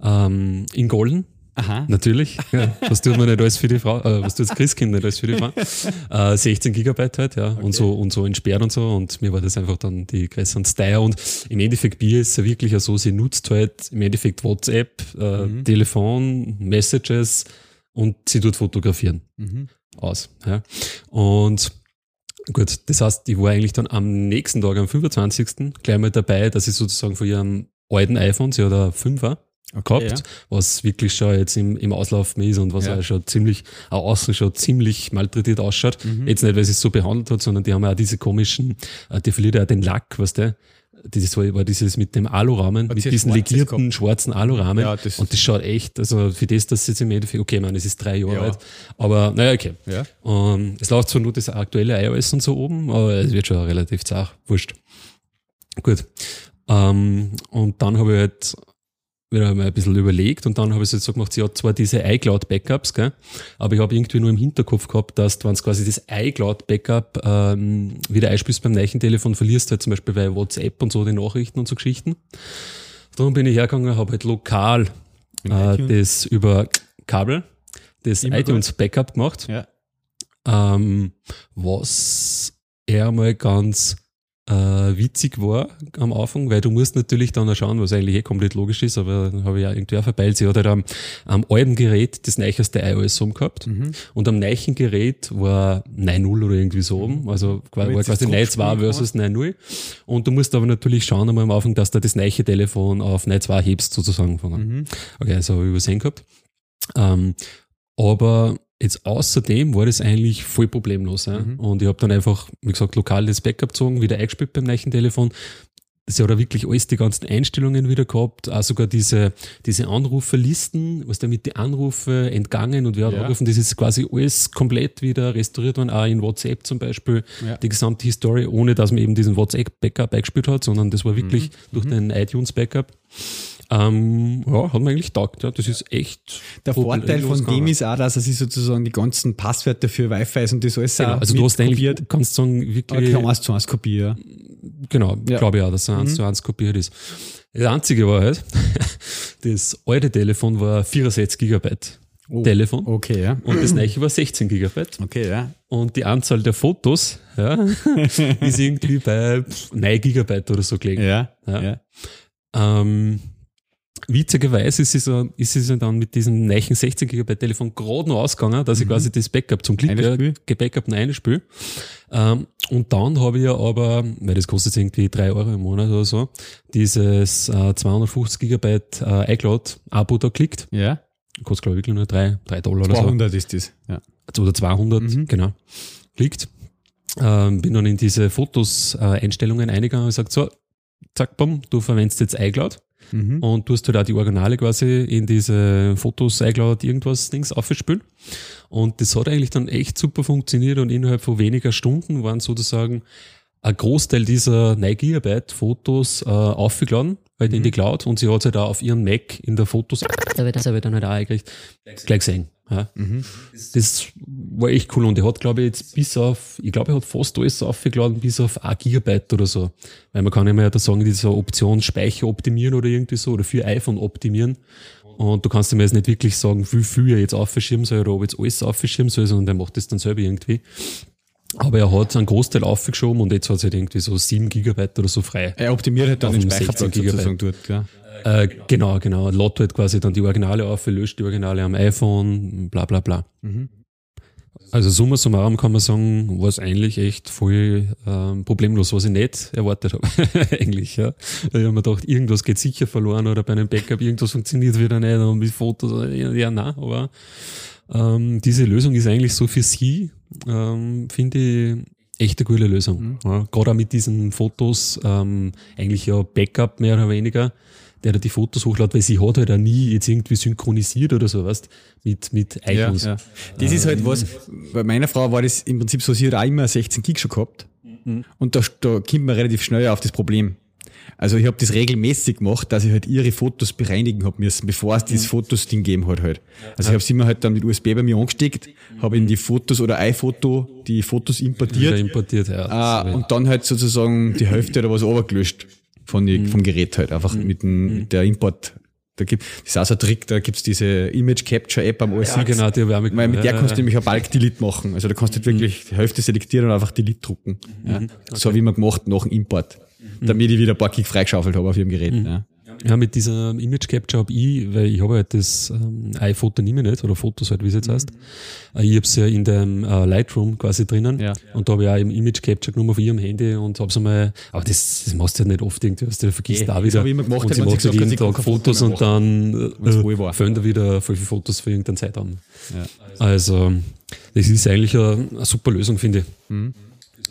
ähm, in Golden. Aha. Natürlich. Ja. Was tut man nicht alles für die Frau, äh, was tut das Christkind nicht alles für die Frau? Äh, 16 Gigabyte halt, ja, und so, und so entsperrt und so, und mir war das einfach dann die größeren Style und im Endeffekt Bier ist ja wirklich so, sie nutzt halt im Endeffekt WhatsApp, äh, Mhm. Telefon, Messages und sie tut fotografieren Mhm. aus, ja. Und gut, das heißt, ich war eigentlich dann am nächsten Tag, am 25. gleich mal dabei, dass ich sozusagen von ihrem alten iPhones, ja, der 5er Gehabt, was wirklich schon jetzt im, im Auslaufen ist und was Ja. auch schon ziemlich, auch außen schon ziemlich malträtiert ausschaut. Mhm. Jetzt nicht, weil sie es so behandelt hat, sondern die haben auch diese komischen, äh, die verliert ja auch den Lack, weißt du? Dieses war, war dieses mit dem Alurahmen, mit diesen legierten schwarzen Alurahmen. Ja, das- und das schaut echt, also für das, dass es jetzt im Endeffekt, okay, man, es ist drei Jahre Ja. alt, aber naja, okay. Ja. Ähm, es läuft zwar nur das aktuelle iOS und so oben, aber es wird schon relativ zart, wurscht. Gut. Ähm, und dann habe ich halt wieder mal ein bisschen überlegt und dann habe ich es jetzt so gemacht, sie hat zwar diese iCloud-Backups, gell, aber ich habe irgendwie nur im Hinterkopf gehabt, dass du, wenn du quasi das iCloud-Backup ähm, wieder einspielst beim neuen Telefon, verlierst du halt zum Beispiel bei WhatsApp und so die Nachrichten und so Geschichten. Darum bin ich hergegangen, habe halt lokal äh, das über Kabel, das Immer iTunes-Backup gemacht Ja. ähm, was eher mal ganz äh, witzig war am Anfang, weil du musst natürlich dann auch schauen, was eigentlich eh komplett logisch ist, aber dann habe ich ja irgendwie auch verpeilt. Sie hat halt am, am alten Gerät das neueste iOS oben gehabt Mhm. und am neuen Gerät war 9.0 oder irgendwie so oben, also war quasi es 9.2 zurückspielen versus 9.0 und du musst aber natürlich schauen einmal am Anfang, dass du das neue Telefon auf 9.2 hebst sozusagen von Mhm. Okay, das habe ich übersehen gehabt. Ähm, aber jetzt außerdem war das eigentlich voll problemlos. Ja? Mhm. Und ich habe dann einfach, wie gesagt, lokal das Backup gezogen, wieder eingespielt beim neuen Telefon. Sie hat auch wirklich alles, die ganzen Einstellungen wieder gehabt, auch sogar diese, diese Anruferlisten, was damit die Anrufe entgangen und wer hat Ja. angerufen, das ist quasi alles komplett wieder restauriert worden, auch in WhatsApp zum Beispiel, Ja. die gesamte Historie, ohne dass man eben diesen WhatsApp-Backup eingespielt hat, sondern das war wirklich durch den iTunes-Backup. Ähm, ja, hat mir eigentlich taugt, ja, das ist echt. Der Vorteil von dem ist auch, dass er sich sozusagen die ganzen Passwörter für Wi-Fi und das alles Genau, also du hast eigentlich, kopiert. kannst sagen, wirklich, Okay, eins zu eins kopieren. genau, Ja. glaube ich auch, dass er eins zu eins kopiert ist. Das einzige war halt, das alte Telefon war 64 Gigabyte Oh. Telefon Okay, ja. und das neue war 16 Gigabyte. Okay, ja. Und die Anzahl der Fotos ja, ist irgendwie bei pff, 9 Gigabyte oder so gelegen. Ja, Ja. ja. Ähm, witzigerweise ist es, so- ist es ja dann mit diesem neuen 16 GB Telefon gerade noch ausgegangen, dass ich quasi das Backup zum Glück Einspiel. gebackupt und einspiel. Ähm, und dann habe ich ja aber, weil das kostet irgendwie 3 Euro im Monat oder so, dieses äh, 250 GB äh, iCloud-Abo da geklickt. Ja. Kostet glaube ich wirklich nur 3, 3 Dollar oder so 200 ist das. Ja. oder 200, Mhm. genau, liegt. Ähm, bin dann in diese Fotos-Einstellungen eingegangen und gesagt, so, zack, bumm, du verwendest jetzt iCloud Mhm. und tust halt auch die Originale quasi in diese Fotos, iCloud, irgendwas Dings aufspülen. Und das hat eigentlich dann echt super funktioniert und innerhalb von weniger Stunden waren sozusagen ein Großteil dieser 9 Gigabyte Fotos äh, aufgeladen, halt in die Cloud und sie hat es halt auch auf ihren Mac in der Fotos, das habe ich dann, das habe ich dann halt auch eingekriegt, gleich gesehen. Ja. Das war echt cool und er hat, glaube ich, jetzt bis auf, ich glaube, er hat fast alles aufgeladen, bis auf 1 Gigabyte oder so. Weil man kann immer ja da sagen, diese Option Speicher optimieren oder irgendwie so oder für iPhone optimieren. Und du kannst ihm jetzt nicht wirklich sagen, wie viel er jetzt aufschirmen soll oder ob jetzt alles aufschirmen soll, sondern der macht das dann selber irgendwie. Aber er hat einen Großteil aufgeschoben und jetzt hat es halt irgendwie so 7 Gigabyte oder so frei. Er optimiert halt dann den Speicherplatz 16 Gigabyte. sozusagen dort. Ja. Äh, genau, genau. Lotto halt quasi dann die Originale auf, löscht die Originale am iPhone, bla bla bla. Also summa summarum kann man sagen, war es eigentlich echt voll ähm, problemlos, was ich nicht erwartet habe. eigentlich, ja. Weil ich habe mir gedacht, irgendwas geht sicher verloren oder bei einem Backup irgendwas funktioniert wieder nicht und mit Fotos, ja, ja nein, aber ähm, diese Lösung ist eigentlich so für sie, ähm, finde ich, echt eine coole Lösung. Ja, Gerade auch mit diesen Fotos, ähm, eigentlich ja Backup mehr oder weniger, der da die Fotos hochladet, weil sie hat halt auch nie jetzt irgendwie synchronisiert oder so, weißt mit, mit Ja, iTunes. ja. Das ist halt was, bei meiner Frau war das im Prinzip so, sie hat auch immer 16 Gig schon gehabt. Und da, da kommt man relativ schnell auf das Problem. Also ich habe das regelmäßig gemacht, dass ich halt ihre Fotos bereinigen hab müssen, bevor es dieses Fotos-Ding gegeben hat halt. Also ich habe sie immer halt dann mit USB bei mir angesteckt, habe in die Fotos oder iPhoto die Fotos Wieder importiert importiert, ja. Das- und dann halt sozusagen die Hälfte oder was runtergelöscht von die, vom Gerät halt, einfach mit, dem, mit der Import. Da gibt, das ist auch so ein Trick, da gibt's diese Image Capture App am OS ja, genau, die habe ich auch weil mit der kannst du nämlich ein Bulk Delete machen. Also da kannst du halt wirklich die Hälfte selektieren und einfach Delete drucken. Ja. So wie man gemacht nach dem Import. Damit ich wieder ein paar Gig freigeschaufelt habe auf ihrem Gerät. Ja. Ja, mit dieser Image Capture habe ich, weil ich habe halt das ähm, iPhoto nehme nicht, oder Fotos halt, wie es jetzt heißt. Äh, Ich habe es ja in dem äh, Lightroom quasi drinnen. Ja. Und da habe ich auch im Image Capture genommen auf ihrem Handy und habe es einmal, aber das, das machst du ja nicht oft irgendwie, was du vergisst da wieder. ich immer gemacht, und sie macht halt jeden Tag Fotos mehr und dann äh, füllen da wieder voll viele Fotos für irgendeinen Zeitraum. Ja. Also, das ist eigentlich eine, eine super Lösung, finde ich. Mhm.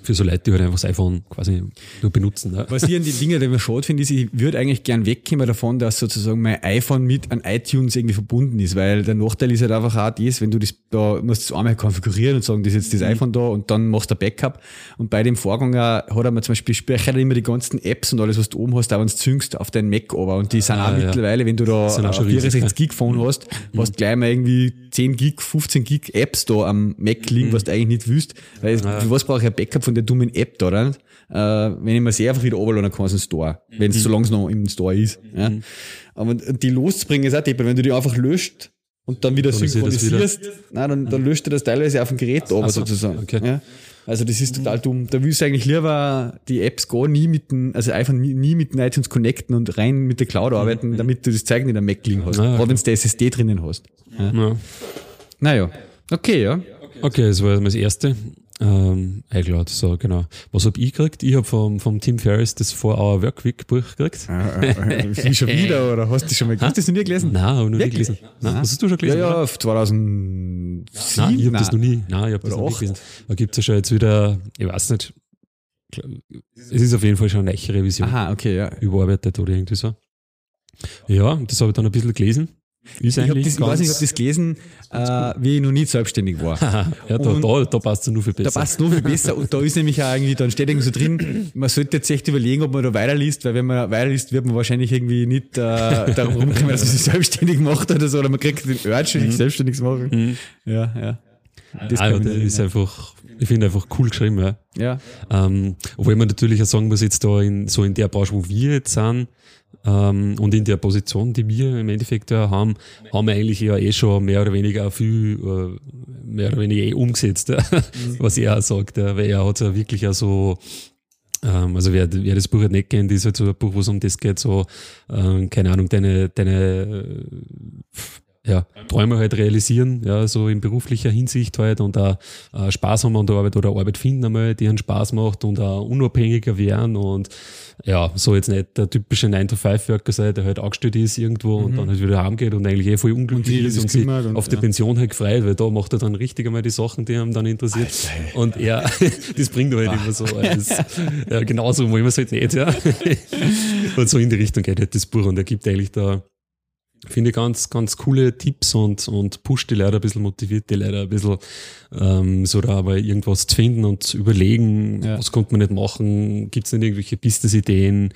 Für so Leute, die halt einfach das iPhone quasi nur benutzen. Ne? Was ich an die Dinge, die mir schade finde, ist, ich würde eigentlich gern wegkommen davon, dass sozusagen mein iPhone mit an iTunes irgendwie verbunden ist, weil der Nachteil ist halt einfach auch das, wenn du das, da musst du das einmal konfigurieren und sagen, das ist jetzt das iPhone da und dann machst du ein Backup. Und bei dem Vorgänger hat er mir zum Beispiel speichert er immer die ganzen Apps und alles, was du oben hast, auch wenn du züngst auf deinen Mac aber. Und die sind Ah, auch ja. mittlerweile, wenn du da sind auch ein schon riesig, 64 ja. Mhm. Gig Phone hast, hast gleich mal irgendwie 10 Gig, 15 Gig Apps da am Mac liegen, Mhm. was du eigentlich nicht willst. Weil, für was brauche ich ein Backup von der dummen App da, oder? Äh, wenn ich mir sie einfach wieder runterladen kann aus dem Store. Wenn es, solange es noch im Store ist. Ja. Aber die loszubringen ist auch deppert. Wenn du die einfach löscht und dann wieder synchronisierst, nein, dann, dann löscht er das teilweise auf dem Gerät aber so, sozusagen. okay. Ja. Also das ist total dumm. Da willst du eigentlich lieber die Apps gar nie mit dem, also einfach nie, nie mit dem iTunes connecten und rein mit der Cloud arbeiten, damit du das Zeug nicht am Mac liegen hast. Ah, Gerade wenn du die SSD drinnen hast. Ja. Ja. Naja. Okay, ja. Okay, das war das erste. Ähm, iCloud, so genau. Was hab ich gekriegt? Ich habe vom, vom Tim Ferriss das 4-Hour Workweek Buch gekriegt. Wie schon wieder, oder hast du schon mal, hast du das noch nie gelesen? Nein, habe ich noch nie gelesen. Nein, hast du schon Ja, gelesen? ja, auf 2007. Nein, ich habe das noch nie. Nein, ich habe das Oder noch nie gelesen. Da gibt es ja schon jetzt wieder, ich weiß nicht. Es ist auf jeden Fall schon eine Revision Aha, okay, ja. überarbeitet oder irgendwie so. Ja, das habe ich dann ein bisschen gelesen. Ist Ich, das, ich weiß nicht, habe das gelesen, äh, wie ich noch nie selbstständig war. ja, da, Und- da, da passt es nur viel Da besser. passt noch viel besser. Und da ist nämlich auch irgendwie, dann steht irgendwie so drin, man sollte jetzt echt überlegen, ob man da weiterliest, weil wenn man weiterliest, wird man wahrscheinlich irgendwie nicht äh, darum rumkommen, dass man sich selbstständig macht oder so, oder man kriegt den Urge, sich selbstständig zu machen. Ja, ja. Das ah, das ist einfach, ich finde einfach cool geschrieben, ja. ja. Ähm, obwohl man natürlich auch sagen muss, jetzt da in, so in der Branche, wo wir jetzt sind, ähm, und in der Position, die wir im Endeffekt ja haben, haben wir eigentlich ja eh schon mehr oder weniger viel, äh, mehr oder weniger eh umgesetzt, ja. was er auch sagt, ja, weil er hat ja wirklich auch so, ähm, also wer, wer das Buch halt nicht kennt, ist halt so ein Buch, wo es um das geht, so, ähm, keine Ahnung, deine, deine, äh, ja, Träume halt realisieren, ja, so in beruflicher Hinsicht halt und auch äh, Spaß haben an der Arbeit oder Arbeit finden einmal, die einen Spaß macht und auch unabhängiger werden und ja, so jetzt nicht der typische 9-to-5-Worker sein, der halt angestellt ist irgendwo und dann halt wieder heimgeht und eigentlich eh voll unglücklich sich ist und sich und- auf die ja. Pension halt gefreut, weil da macht er dann richtig einmal die Sachen, die ihm dann interessiert. Und ja, das bringt halt immer so. Das, ja, genauso wollen wir es halt nicht, ja. Und so in die Richtung geht halt das Buch und er gibt eigentlich da finde ich ganz, ganz coole Tipps und, und pusht die Leute ein bisschen, motiviert die Leute ein bisschen, ähm, so da aber irgendwas zu finden und zu überlegen, Ja. was konnte man nicht machen, gibt es nicht irgendwelche Business-Ideen,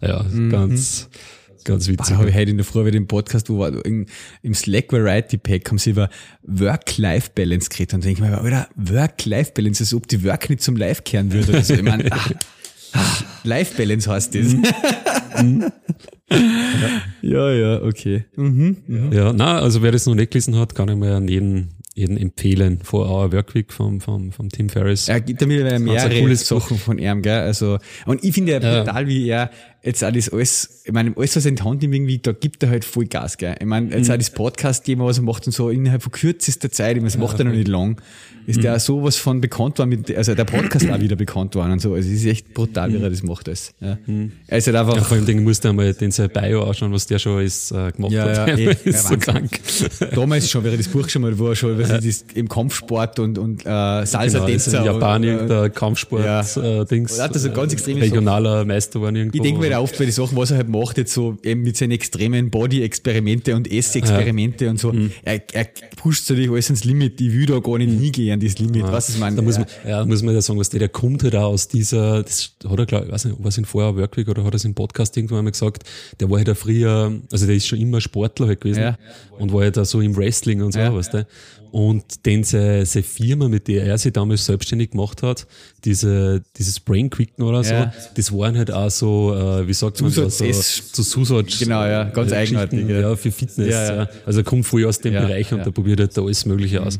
ja, ganz, ganz Da witzig. habe ich heute in der Früh wieder im Podcast, wo war, im, im Slack Variety Pack haben sie über Work-Life-Balance geredet und denke ich mir, Alter, Work-Life-Balance, als ob die Work nicht zum Life kehren würde. Oder so. Ich meine, ah, ah, Life-Balance heißt das. ja, ja, okay. Mhm. Ja, na, also wer das noch nicht gelesen hat, kann ich mal an jeden, jeden empfehlen. For Our Workweek vom, vom, vom Tim Ferriss. Er gibt da mittlerweile ein mehrere cooles Sachen von ihm, gell? Also, und ich finde ja Ja. brutal, wie er jetzt auch das alles, ich meine, alles, was er in die Hand nimmt, irgendwie, da gibt er halt voll Gas, gell? Ich meine, jetzt auch das Podcast-Thema, was er macht und so, innerhalb von kürzester Zeit, ich meine, das macht er noch nicht lang, ist der sowas von bekannt worden, mit, also der Podcast auch wieder bekannt worden und so. Also, es ist echt brutal, wie er das macht, alles. Ja. Er ist halt einfach, Ja, vor allem den musst du einmal den sein Bio anschauen, was der schon alles äh, gemacht Ja, hat. ja, eh. ist Ja, so krank. damals schon, wäre das Buch schon mal, wo er schon, was ist das, im Kampfsport und, und, äh, Genau, das ist Salsa-Tänzer. in Japan und, äh, irgendein Kampfsport Ja. äh, Dings. Er hat das so ganz extreme Regionaler Meister waren irgendwo. Ich denke mir oft bei den Sachen, was er halt macht, jetzt so eben mit seinen extremen Body-Experimente und Ess-Experimente und so. Mhm. Er, er pusht natürlich alles ans Limit. Ich will da gar nicht hingehen an das Limit. Was ist mein, Da muss man, ja, da muss man ja sagen, was der, der kommt halt auch aus dieser, das hat er, glaub, ich weiß nicht, was in vorher Workweek oder hat er es im Podcast irgendwann einmal gesagt, der war halt ein früher, also der ist schon immer Sportler halt gewesen Ja. und war halt auch so im Wrestling und so, Ja. weißt du. Und den seine, seine Firma, mit der er sich damals selbstständig gemacht hat, diese, dieses Brain Quicken oder so, Ja. das waren halt auch so, äh, wie sagt man das, so, Zusatz- so Zusatz. Genau, ja, ganz äh, eigenartig, ja. Ja, für Fitness. Ja, Ja. Also er kommt voll aus dem Bereich und. Mhm. da probiert halt da alles Mögliche aus.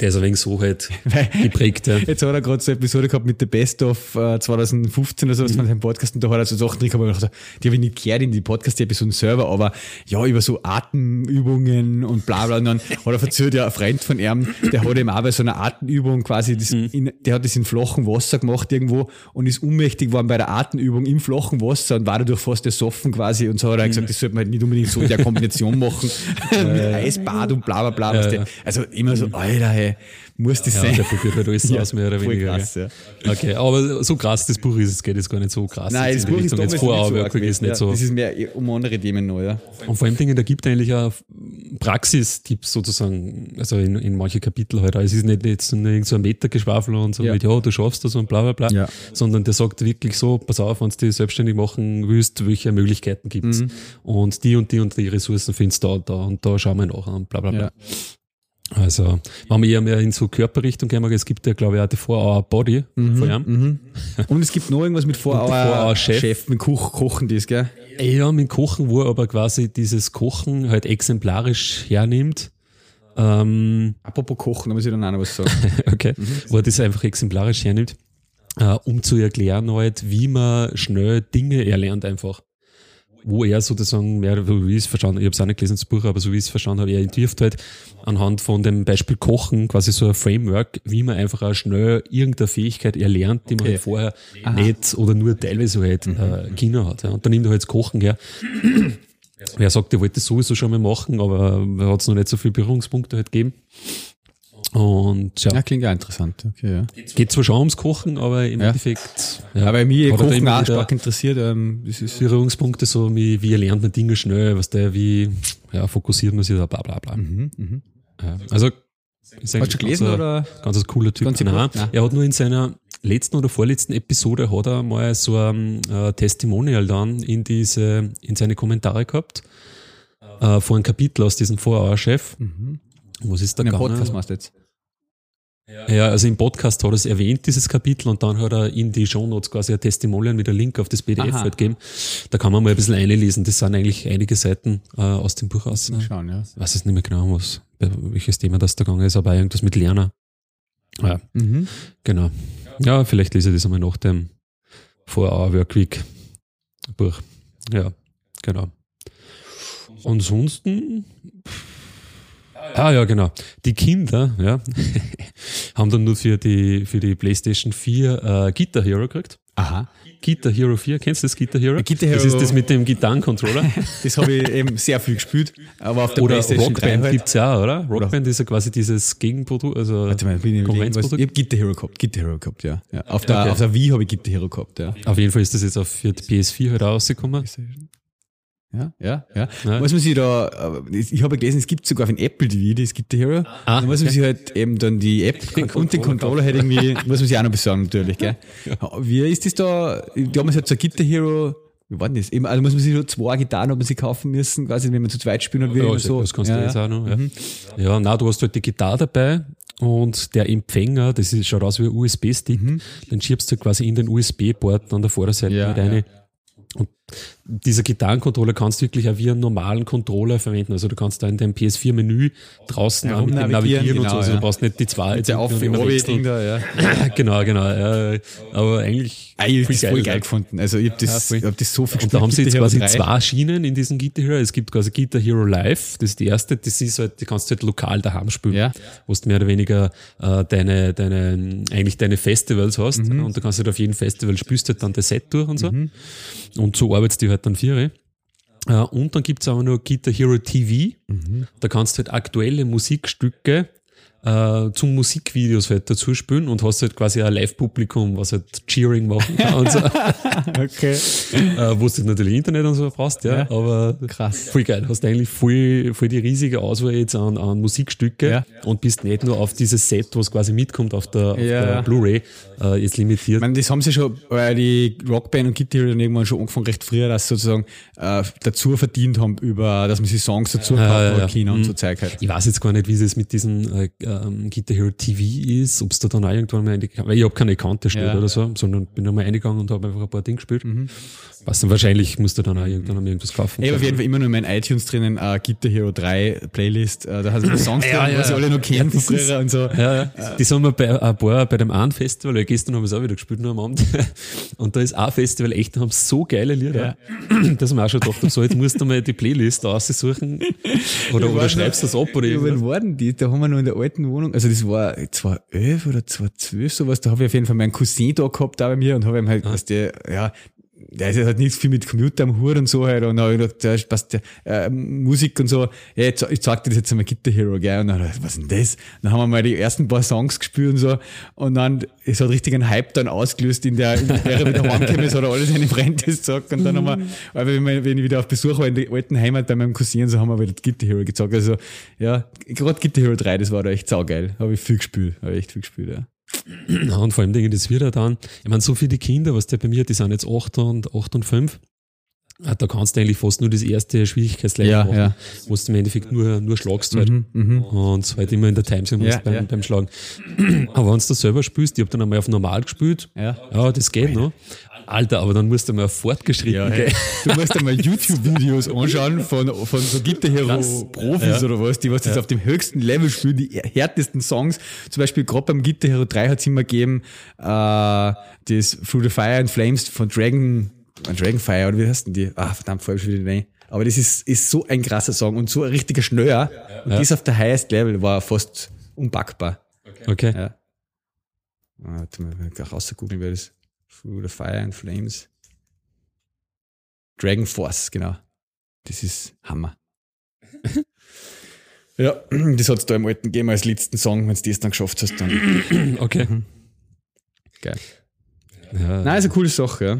Der ist ein wenig so halt geprägt. Ja. Jetzt hat er gerade so eine Episode gehabt mit der Best of äh, 2015 oder so, was mhm. von seinem Podcast und da hat er so Sachen drin gehabt, die habe ich nicht gehört in die Podcast-Episoden selber, aber ja, über so Atemübungen und bla bla. Und dann hat er erzählt, ja, ein Freund von ihm, der hat eben auch bei so einer Atemübung quasi, das mhm. in, der hat das in flachem Wasser gemacht irgendwo und ist ohnmächtig geworden bei der Atemübung im flachen Wasser und war dadurch fast ersoffen quasi und so hat er mhm. gesagt, das sollte man halt nicht unbedingt so in der Kombination machen mit Eisbad und bla bla bla. Ja, ja. Also immer so, Alter, hey, muss das ja, sein. Der probiert halt alles ja, aus, mehr oder weniger. Krass, ja. Okay, aber so krass das Buch ist, es geht jetzt gar nicht so krass. Nein, das Buch ist jetzt so ist nicht so. Das ist mehr um andere Themen noch, ja. Und vor allem Dingen, da gibt es eigentlich auch Praxistipps sozusagen, also in, in manche Kapitel halt. Also es ist nicht jetzt irgend so ein Metergeschwafel und so mit, ja, du schaffst das und bla bla bla, sondern der sagt wirklich so, pass auf, wenn du dich selbstständig machen willst, welche Möglichkeiten gibt es. Mhm. Und die und die und die Ressourcen findest du da und da und da schauen wir nach und bla bla bla. Also, wenn wir eher mehr in so Körperrichtung gehen, es gibt ja, glaube ich, auch die 4-Hour Body mhm, ihm. Mhm. Und es gibt noch irgendwas mit 4-Hour Chef. Chef. mit Koch, Kochen, das, gell? Ja, mit Kochen, wo er aber quasi dieses Kochen halt exemplarisch hernimmt. Ähm, Apropos Kochen, da muss ich dann auch noch was sagen. okay. Mhm. Wo er das einfach exemplarisch hernimmt, äh, um zu erklären halt, wie man schnell Dinge erlernt einfach wo er sozusagen mehr, wie ich es verstanden ich habe es auch nicht gelesen, das Buch, aber so wie ich es verstanden habe, er entwirft halt anhand von dem Beispiel Kochen quasi so ein Framework, wie man einfach auch schnell irgendeine Fähigkeit erlernt, die man halt vorher Aha. nicht oder nur teilweise halt mhm. äh, Kinder hat. Ja. Und dann nimmt er halt das Kochen her. Er sagt, er wollte das sowieso schon mal machen, aber er hat es noch nicht so viele Berührungspunkte halt gegeben. Und ja. ja klingt ja interessant. Okay, ja. Geht zwar schon ums Kochen, aber im ja. Endeffekt. Ja, aber mich Kochen auch stark interessiert. Ähm, das ist Berührungspunkte, so wie, wie lernt man Dinge schnell, was der, wie ja, fokussiert man sich da, bla bla bla. Mhm, mh. ja, also ist Hast du gelesen ganz, oder? Ganz ein cooler Typ. Nein, Nein. Er hat nur in seiner letzten oder vorletzten Episode hat er mal so ein äh, Testimonial dann in diese, in seine Kommentare gehabt. Äh, vor ein Kapitel aus diesem Vorauer-Chef. Mhm. Was ist da gegangen? Podcast machst du jetzt? Ja, also im Podcast hat er es erwähnt, dieses Kapitel, und dann hat er in die Shownotes quasi ein Testimonial mit einem Link auf das PDF halt gegeben. Da kann man mal ein bisschen einlesen. Das sind eigentlich einige Seiten äh, aus dem Buch aus. Mal schauen, ja. Ich weiß jetzt nicht mehr genau, was, welches Thema das da gegangen ist, aber irgendwas mit Lerner. Ja, mhm. genau. Ja, vielleicht lese ich das einmal nach dem Four-Hour Workweek Buch. Ja, genau. Ansonsten, Ah ja, genau. Die Kinder ja, haben dann nur für die, für die PlayStation 4 äh, Guitar Hero gekriegt. Aha. Guitar Hero 4, kennst du das Guitar Hero? Guitar Hero das ist das mit dem Gitarrencontroller. das habe ich eben sehr viel gespielt, aber auf der oder PlayStation Rockband halt. gibt's ja, oder? Rockband ist ja quasi dieses Gegenprodukt, also Warte mal, bin ich Konkurrenzprodukt. Ich habe Guitar Hero gehabt, Guitar Hero gehabt, ja. ja. Auf, der, okay. auf der Wii habe ich Guitar Hero gehabt, ja. Auf jeden Fall ist das jetzt auf für die PS4 halt rausgekommen. Ja, ja, ja. ja. Muss man sich da, äh, ich habe gelesen, es gibt sogar auf den Apple TV, es gibt Hero. Ah, da muss man sich halt eben dann die App den und den Controller halt irgendwie, muss man sich auch noch besorgen natürlich, gell. Ja. Wie ist das da? Damals hat so ein Guitar Hero, wie war denn das? Eben, also muss man sich so zwei Gitarren, ob man sie kaufen müssen, quasi, wenn man zu zweit spielen will. Ja, so. das kannst ja, du jetzt auch noch, ja. Mhm. Ja, na, du hast halt die Gitarre dabei und der Empfänger, das ist, schaut aus wie ein USB-Stick, mhm. dann schiebst du quasi in den USB-Port an der Vorderseite ja, mit rein. Ja. Und dieser Gitarrencontroller kannst du wirklich auch wie einen normalen Controller verwenden. Also du kannst da in deinem PS4-Menü draußen ja, navigieren, navigieren genau, und so. Also ja. du brauchst nicht die zwei. Mit der auf da, ja. genau, genau. Ja. Aber eigentlich. Ah, ich habe das voll geil gefunden. Also ich habe das, ich hab das so viel Und da haben sie jetzt quasi 3. zwei Schienen in diesem Guitar Hero. Es gibt quasi Guitar Hero Live. Das ist die erste. Das ist halt, die kannst du halt lokal daheim spielen. Ja. Wo du mehr oder weniger äh, deine, deine, eigentlich deine Festivals hast. Mhm. Und du kannst halt auf jedem Festival spielst halt dann das Set durch und so. Mhm. Und so arbeitest du halt dann vier. Äh, und dann gibt es aber noch Guitar Hero TV. Mhm. Da kannst du halt aktuelle Musikstücke äh, zum Musikvideos halt dazu spielen und hast halt quasi ein Live-Publikum, was halt Cheering machen kann und so. okay. Äh, wo du halt natürlich Internet und so brauchst, ja, ja. aber krass. voll geil. Hast eigentlich voll, voll die riesige Auswahl jetzt an, an Musikstücke ja. und bist nicht nur auf dieses Set, was quasi mitkommt auf der, ja. der Blu-ray, äh, jetzt limitiert. Ich meine, das haben sie schon, weil die Rockband und Guitar dann irgendwann schon angefangen recht früher, dass sie sozusagen äh, dazu verdient haben, über, dass man sich Songs dazu ja, ja, ja. Kino mhm. und so Zeug halt. Ich weiß jetzt gar nicht, wie sie es mit diesen äh, ähm, Guitar Hero TV ist, ob es da dann auch irgendwann mal, weil ich habe keine Kante gespielt Ja. oder so, sondern bin einmal eingegangen und habe einfach ein paar Dinge gespielt. Was dann wahrscheinlich musst du dann auch irgendwann einmal irgendwas kaufen. Ich habe auf jeden Fall immer nur in meinen iTunes drinnen äh, Guitar Hero 3 Playlist. Äh, da hast du Songs Ja, drin, ja. was ich alle noch kennen ist- früher und so. Ja, ja. Die sind wir bei ein paar bei dem einen Festival, weil gestern haben wir es auch wieder gespielt nur am Abend. Und da ist ein Festival echt, da haben so geile Lieder, dass man auch schon gedacht hat, so jetzt musst du mal die Playlist aussuchen oder, oder schreibst das ab oder Ja, irgendwas. wann waren die? Da haben wir noch in der alten Wohnung, also das war 2011 oder 2012 sowas, da habe ich auf jeden Fall meinen Cousin da gehabt, da bei mir und habe ihm halt, was der, ja, ist ja halt nicht viel mit Computer am Hut und so halt und dann habe ich gedacht, der passt der, äh, Musik und so, ja, jetzt, ich zeig dir das jetzt einmal Guitar Hero, gell, und dann, was ist denn das? Dann haben wir mal die ersten paar Songs gespielt und so. Und dann, es hat richtig einen Hype dann ausgelöst in der, in der er wieder heimgekommen ist, hat er alle seine Freunde gesagt. Und dann haben wir, aber wenn, wir, wenn ich wieder auf Besuch war in der alten Heimat bei meinem Cousin, so haben wir wieder Guitar Hero gezogen, also, ja, gerade Guitar Hero 3, das war da echt saugeil, habe ich viel gespielt, habe ich echt viel gespielt, ja. Und vor allem Dinge, das wird ja dann, ich meine, so viele Kinder, was der bei mir, die sind jetzt 8 und, 8 und 5. Ah, Da kannst du eigentlich fast nur das erste Schwierigkeitslevel Ja, machen, ja. wo du im Endeffekt nur, nur schlagst halt. Mhm, mhm. Und halt immer in der Time sein musst Ja, beim, Schlagen. Aber wenn du selber spielst, ich habe dann einmal auf normal gespielt, Ja. ja, das geht noch. Alter, aber dann musst du mal fortgeschritten Ja, hey. Du musst einmal YouTube-Videos anschauen von, von so Guitar Hero Krass. Profis Ja. oder was, die was das auf dem höchsten Level spielen, die härtesten Songs. Zum Beispiel gerade beim Guitar Hero 3 hat es immer gegeben, äh, das Through the Fire and Flames von Dragon, Dragonfire oder wie heißt denn die? Ah, verdammt, falsch wieder nein. Aber das ist, ist so ein krasser Song und so ein richtiger Schnöer. Und das auf der highest Level war fast unpackbar. Okay. Ja. Ah, Warte mal, wenn ich rausgoogeln, wer das Through the Fire and Flames. Dragon Force, genau. Das ist Hammer. ja, das hat es da im alten gegeben als letzten Song. Wenn du das dann geschafft hast, dann Okay. geil. Ja. Nein, ist eine coole Sache, ja.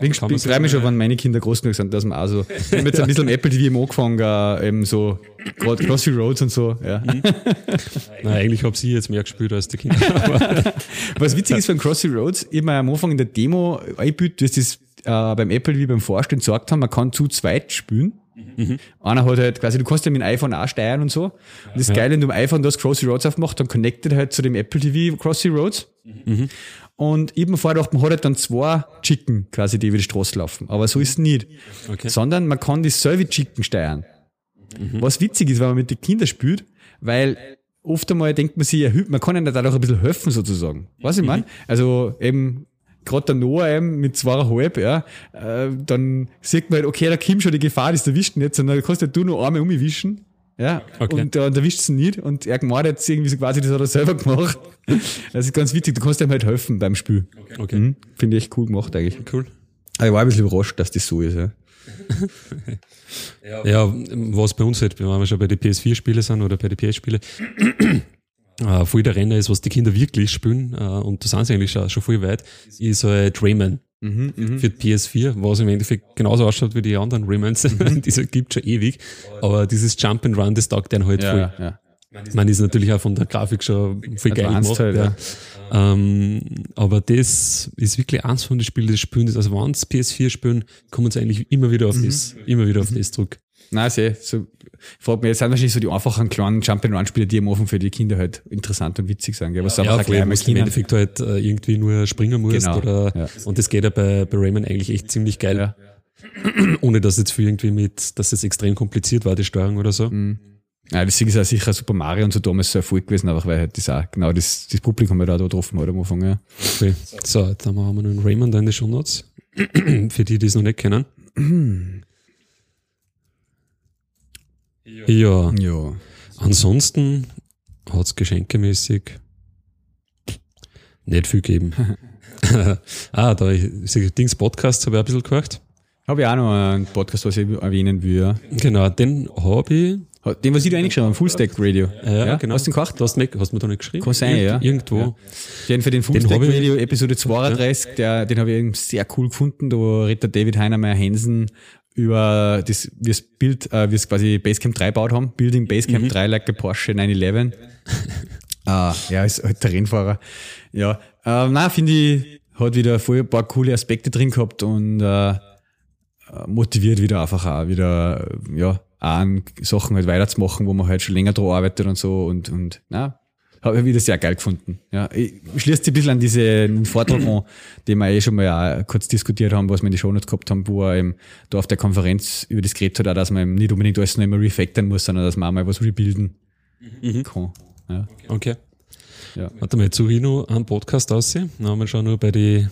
Ich ich freue mich schon, wenn meine Kinder groß genug sind, dass man auch so, ich habe jetzt ein bisschen am Apple TV angefangen, äh, eben so, gerade Crossy Roads und so, ja. Nein, eigentlich habe sie jetzt mehr gespielt als die Kinder. Was witzig ist von Crossy Roads, ich habe mir am Anfang in der Demo eingebüht, dass das äh, beim Apple wie beim Vorstellen gesagt haben, man kann zu zweit spielen. Einer hat halt quasi, du kannst ja mit dem iPhone auch steuern und so. Und das ist Ja. geil, wenn du am iPhone das Crossy Roads aufmachst, dann connectet halt zu dem Apple TV Crossy Roads. Und ich hab mir vorher gedacht, man hat halt dann zwei Chicken quasi, die über die Straße laufen. Aber so ist es nicht. Okay. Sondern man kann dieselbe Chicken steuern. Was witzig ist, wenn man mit den Kindern spielt, weil oft einmal denkt man sich, man kann ihnen dadurch ein bisschen helfen sozusagen. Was ich meine? Also eben, gerade der Noah eben mit zweieinhalb, ja, äh, dann sieht man halt, okay, da kommt schon die Gefahr, das erwischt jetzt, und dann kannst halt du nur einmal umwischen. Ja, Okay. und äh, da erwischt ihn nicht und er jetzt irgendwie so quasi, das hat er selber gemacht. Das ist ganz witzig, du kannst ihm halt helfen beim Spiel. okay. Mhm. Finde ich echt cool gemacht eigentlich. Cool. Aber ich war ein bisschen überrascht, dass das so ist. Ja. Ja, was bei uns halt, wenn wir schon bei den PS4-Spielen sind oder bei den PS-Spielen, äh, voll der Renner ist, was die Kinder wirklich spielen, äh, und da sind sie eigentlich schon, schon voll weit, ist halt Rayman. Für die PS4, was im Endeffekt genauso ausschaut wie die anderen Raymans, die es gibt schon ewig. Aber dieses Jump and Run, das taugt einen halt voll. Ja, ja. Ich meine, ist natürlich auch von der Grafik schon voll geil gemacht. halt, ja. Ähm, aber das ist wirklich eins von den Spielen, das spielen, das, also wenn sie PS4 spielen, kommen sie eigentlich immer wieder auf Mhm. das, immer wieder auf das zurück. Nein, sehr. So, frag mich, jetzt sind wahrscheinlich so die einfachen kleinen Jump-and-Run-Spiele, die am Anfang für die Kinder halt interessant und witzig sind. Gell? Was Ja, was du im Endeffekt halt äh, irgendwie nur springen musst. Genau, Oder, ja. Und das geht ja bei, bei Rayman eigentlich echt ziemlich geil. Ja. Ohne dass jetzt für irgendwie mit, dass es extrem kompliziert war, die Steuerung oder so. Mhm. Ja, deswegen ist auch sicher Super Mario und so damals so Erfolg gewesen, einfach weil halt das auch genau das, das Publikum halt auch da getroffen hat am Anfang. Ja. Okay. So, jetzt haben wir noch einen Rayman da in den Shownotes. für die, die es noch nicht kennen. ja. ja. Ansonsten hat es geschenkemäßig nicht viel gegeben. ah, da ich, Dings Podcast habe ich ein bisschen gehört. Habe ich auch noch einen Podcast, was ich erwähnen will. ja. Genau, den habe ich. Den, was ich da eingeschrieben habe, Fullstack Radio. Ja, genau. Hast du den gemacht? Du hast, hast du mir da nicht geschrieben? Kann sein, ja. Irgendwo. Den für den Fullstack Radio Episode 32, der, den habe ich eben sehr cool gefunden. Da redet der David Heinemeier Hansen über das, wie es Bild, äh, wie es quasi Basecamp 3 gebaut haben. Building Basecamp 3 like a Porsche 911. ah, ja, ist halt der Rennfahrer. Ja, äh, na finde ich, hat wieder voll ein paar coole Aspekte drin gehabt und äh, motiviert wieder einfach auch wieder, ja, an Sachen halt weiterzumachen, wo man halt schon länger dran arbeitet und so und, und, na, habe ich wieder sehr geil gefunden. Ja, ich schließt sich ein bisschen an diesen Vortrag an, den wir eh schon mal kurz diskutiert haben, was wir in die Shownotes gehabt haben, wo er eben da auf der Konferenz über das geredet hat, auch, dass man eben nicht unbedingt alles noch immer refactoren muss, sondern dass man auch mal was rebuilden Mhm. kann. Ja. Okay. Ja. Warte mal, jetzt suche ich noch einen Podcast aussehen. Dann haben wir schon nur bei die.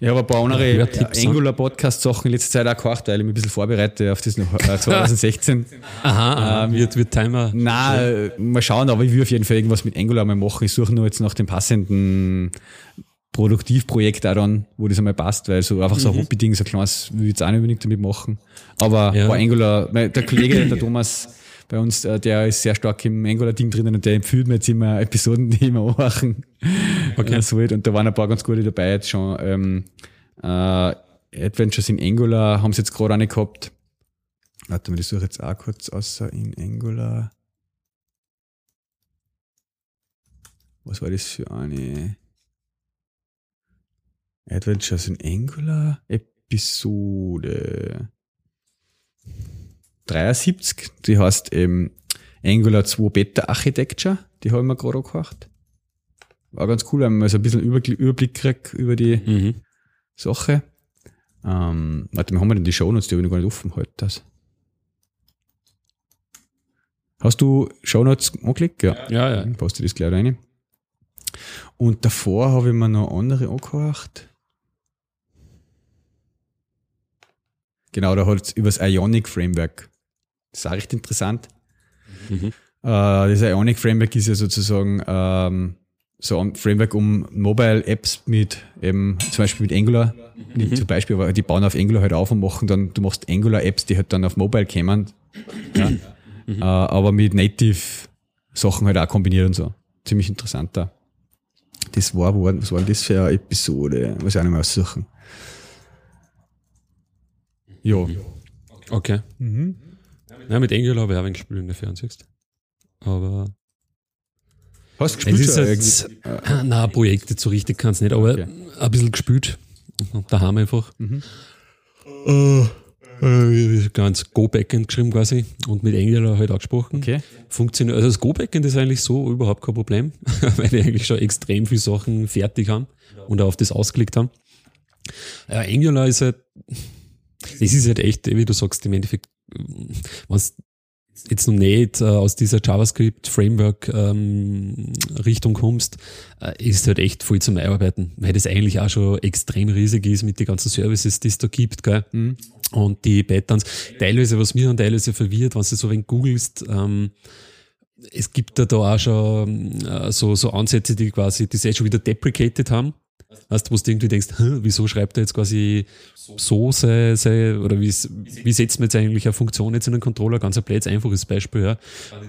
Ich habe ein paar andere Ja? Angular-Podcast-Sachen in letzter Zeit auch gemacht, weil ich mich ein bisschen vorbereite auf das noch äh, 2016. Aha, aha wird, wird Timer. Na, äh, mal schauen, aber ich will auf jeden Fall irgendwas mit Angular mal machen. Ich suche nur jetzt nach dem passenden Produktivprojekt auch dann, wo das einmal passt, weil so einfach so ein Hobby-Ding, so ein kleines, will ich jetzt auch nicht unbedingt damit machen. Aber Ja. bei Angular, der Kollege, der Thomas, bei uns, äh, der ist sehr stark im Angular-Ding drinnen und der empfiehlt mir jetzt immer Episoden, die immer anmachen. Okay. So halt. Und da waren ein paar ganz gute dabei jetzt schon. Ähm, äh, Adventures in Angular haben sie jetzt gerade auch nicht gehabt. Warte mal, ich suche jetzt auch kurz außer in Angular. Was war das für eine Adventures in Angular Episode 73? Die heißt ähm, Angular 2 Beta Architecture. Die habe ich mir gerade angehört. War ganz cool, weil man so ein bisschen Überblick, kriegt über die Mhm. Sache. Ähm, warte, wir haben wir denn die Shownotes, die habe ich noch gar nicht offen heute. Das. Hast du Shownotes angeklickt? Ja. Ja, ja. Dann Poste das gleich rein. Und davor habe ich mir noch andere angehört. Genau, da hat es über das Ionic Framework. Das ist auch recht interessant. Mhm. Äh, das Ionic Framework ist ja sozusagen ähm, so ein Framework, um Mobile-Apps mit eben zum Beispiel mit Angular, nicht zum Beispiel, aber die bauen auf Angular halt auf und machen dann, du machst Angular-Apps, die halt dann auf Mobile kämen, ja, äh, aber mit Native-Sachen halt auch kombiniert und so. Ziemlich interessant da. Das war, was war denn das für eine Episode? Muss ich auch nicht mehr aussuchen. Ja. Okay. Ja, mit Angular habe ich auch ein gespielt in der Fernsicht. Aber Hast du es gespielt? ist schon jetzt, äh, na, Projekte so richtig kann es nicht, aber Okay. ein bisschen gespielt. Daheim einfach. Mhm. Äh, äh, ganz Go-Backend geschrieben quasi und mit Angular halt auch gesprochen. Okay. Funktioniert, also das Go-Backend ist eigentlich so überhaupt kein Problem, weil die eigentlich schon extrem viele Sachen fertig haben und auch auf das ausgelegt haben. Ja, Angular ist halt, es ist halt echt, wie du sagst, im Endeffekt, wenn jetzt noch nicht äh, aus dieser JavaScript-Framework-Richtung kommst, äh, ist halt echt voll zum Einarbeiten, weil das eigentlich auch schon extrem riesig ist mit den ganzen Services, die es da gibt, gell? Mhm. Und die Patterns, teilweise, was mir dann teilweise verwirrt, wenn du so wenn googelst, ähm, es gibt da, da auch schon äh, so, so Ansätze, die quasi das eh schon wieder deprecated haben. Weißt du, wo du irgendwie denkst, wieso schreibt er jetzt quasi so sei, sei, oder wie, wie setzt man jetzt eigentlich eine Funktion jetzt in einen Controller? Ganz ein blödes, einfaches Beispiel, ja.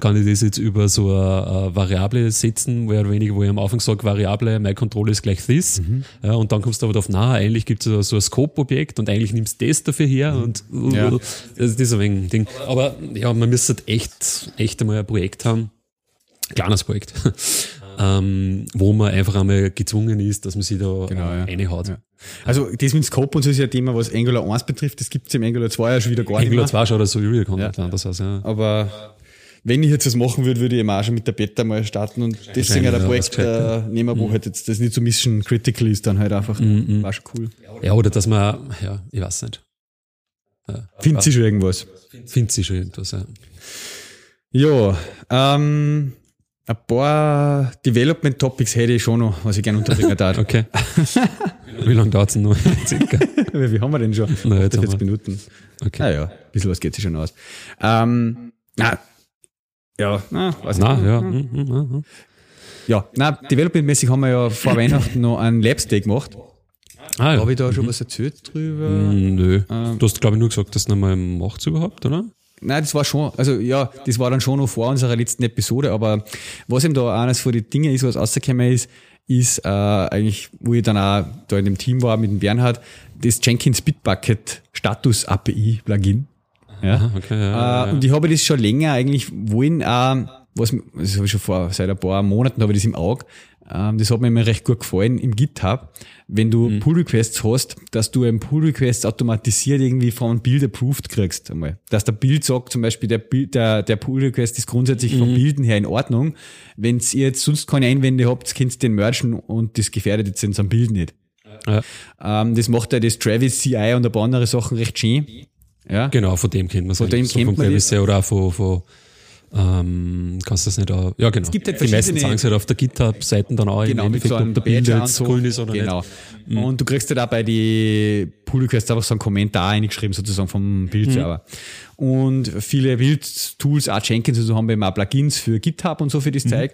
Kann ich das jetzt über so eine, eine Variable setzen, mehr oder weniger, wo ich am Anfang sage, Variable, my controller ist gleich this, ja, und dann kommst du aber darauf, na, eigentlich gibt es so ein Scope-Objekt und eigentlich nimmst du das dafür her und Ja. das ist ein wenig Ding. Aber ja, man müsste halt echt, echt einmal ein Projekt haben, kleines Projekt, ähm, wo man einfach einmal gezwungen ist, dass man sich da Genau, ja. reinhaut. Ja. Also das mit Scope und so ist ja ein Thema, was Angular 1 betrifft. Das gibt es im Angular 2 ja schon wieder gar Angular nicht 2 schaut so Real Content Ja. das heißt, ja. Aber wenn ich jetzt was machen würde, würde ich eben auch schon mit der Beta mal starten und deswegen auch ein ja, Projekt äh, nehmen, wo halt jetzt das nicht so mission critical ist, dann halt einfach. War schon cool. Ja, oder dass man, ja, ich weiß nicht. Findet sie schon irgendwas? Findet sie schon irgendwas, ja. Ja, ähm, ein paar Development Topics hätte ich schon noch, was ich gerne unterbringen darf. Okay. Wie lange dauert es denn noch? Circa. Wie haben wir denn schon? Na, jetzt haben 48 wir- Minuten. Okay. Ah ja, ein bisschen was geht sich schon aus. Ähm, na, ja, na, weiß Na, nicht. ja. hm, hm, hm. Ja, na, developmentmäßig haben wir ja vor Weihnachten noch einen Labs-Day gemacht. Ah, ja. Habe ich da schon was erzählt drüber? Nö. Ähm. Du hast, glaube ich, nur gesagt, dass du nochmal macht's überhaupt, oder? Nein, das war schon, also ja, das war dann schon noch vor unserer letzten Episode, aber was eben da eines von den Dingen ist, was rausgekommen ist, ist äh, eigentlich, wo ich dann auch da in dem Team war mit dem Bernhard, das Jenkins Bitbucket Status API Plugin. Ja. Okay, ja, Äh, ja, ja. Und ich habe das schon länger eigentlich wollen, äh, was, das habe ich schon vor, seit ein paar Monaten habe ich das im Auge, ähm, das hat mir immer recht gut gefallen im GitHub, wenn du mhm. Pull Requests hast, dass du ein Pull Request automatisiert irgendwie von Build approved kriegst einmal. Dass der Bild sagt, zum Beispiel der, der, der Pull Request ist grundsätzlich mhm. vom Bilden her in Ordnung. Wenn ihr jetzt sonst keine Einwände habt, könnt ihr den merchen und das gefährdet jetzt in seinem Bild nicht. Ja. Ähm, das macht ja das Travis CI und ein paar andere Sachen recht schön. Ja. Genau, von dem kennt man es. Von dem so kennt man Travis oder auch von, von ähm, kannst du das nicht auch, ja genau. Es gibt halt die meisten sagen es halt auf der GitHub-Seiten dann auch genau, mit so einem ob der Bild jetzt so. grün ist oder genau. nicht. Genau. Und du kriegst halt auch bei die Pull Requests einfach so einen Kommentar eingeschrieben sozusagen vom Bildserver. Mhm. Und viele Bildtools, auch Jenkins, also haben wir auch Plugins für GitHub und so für das mhm. Zeug.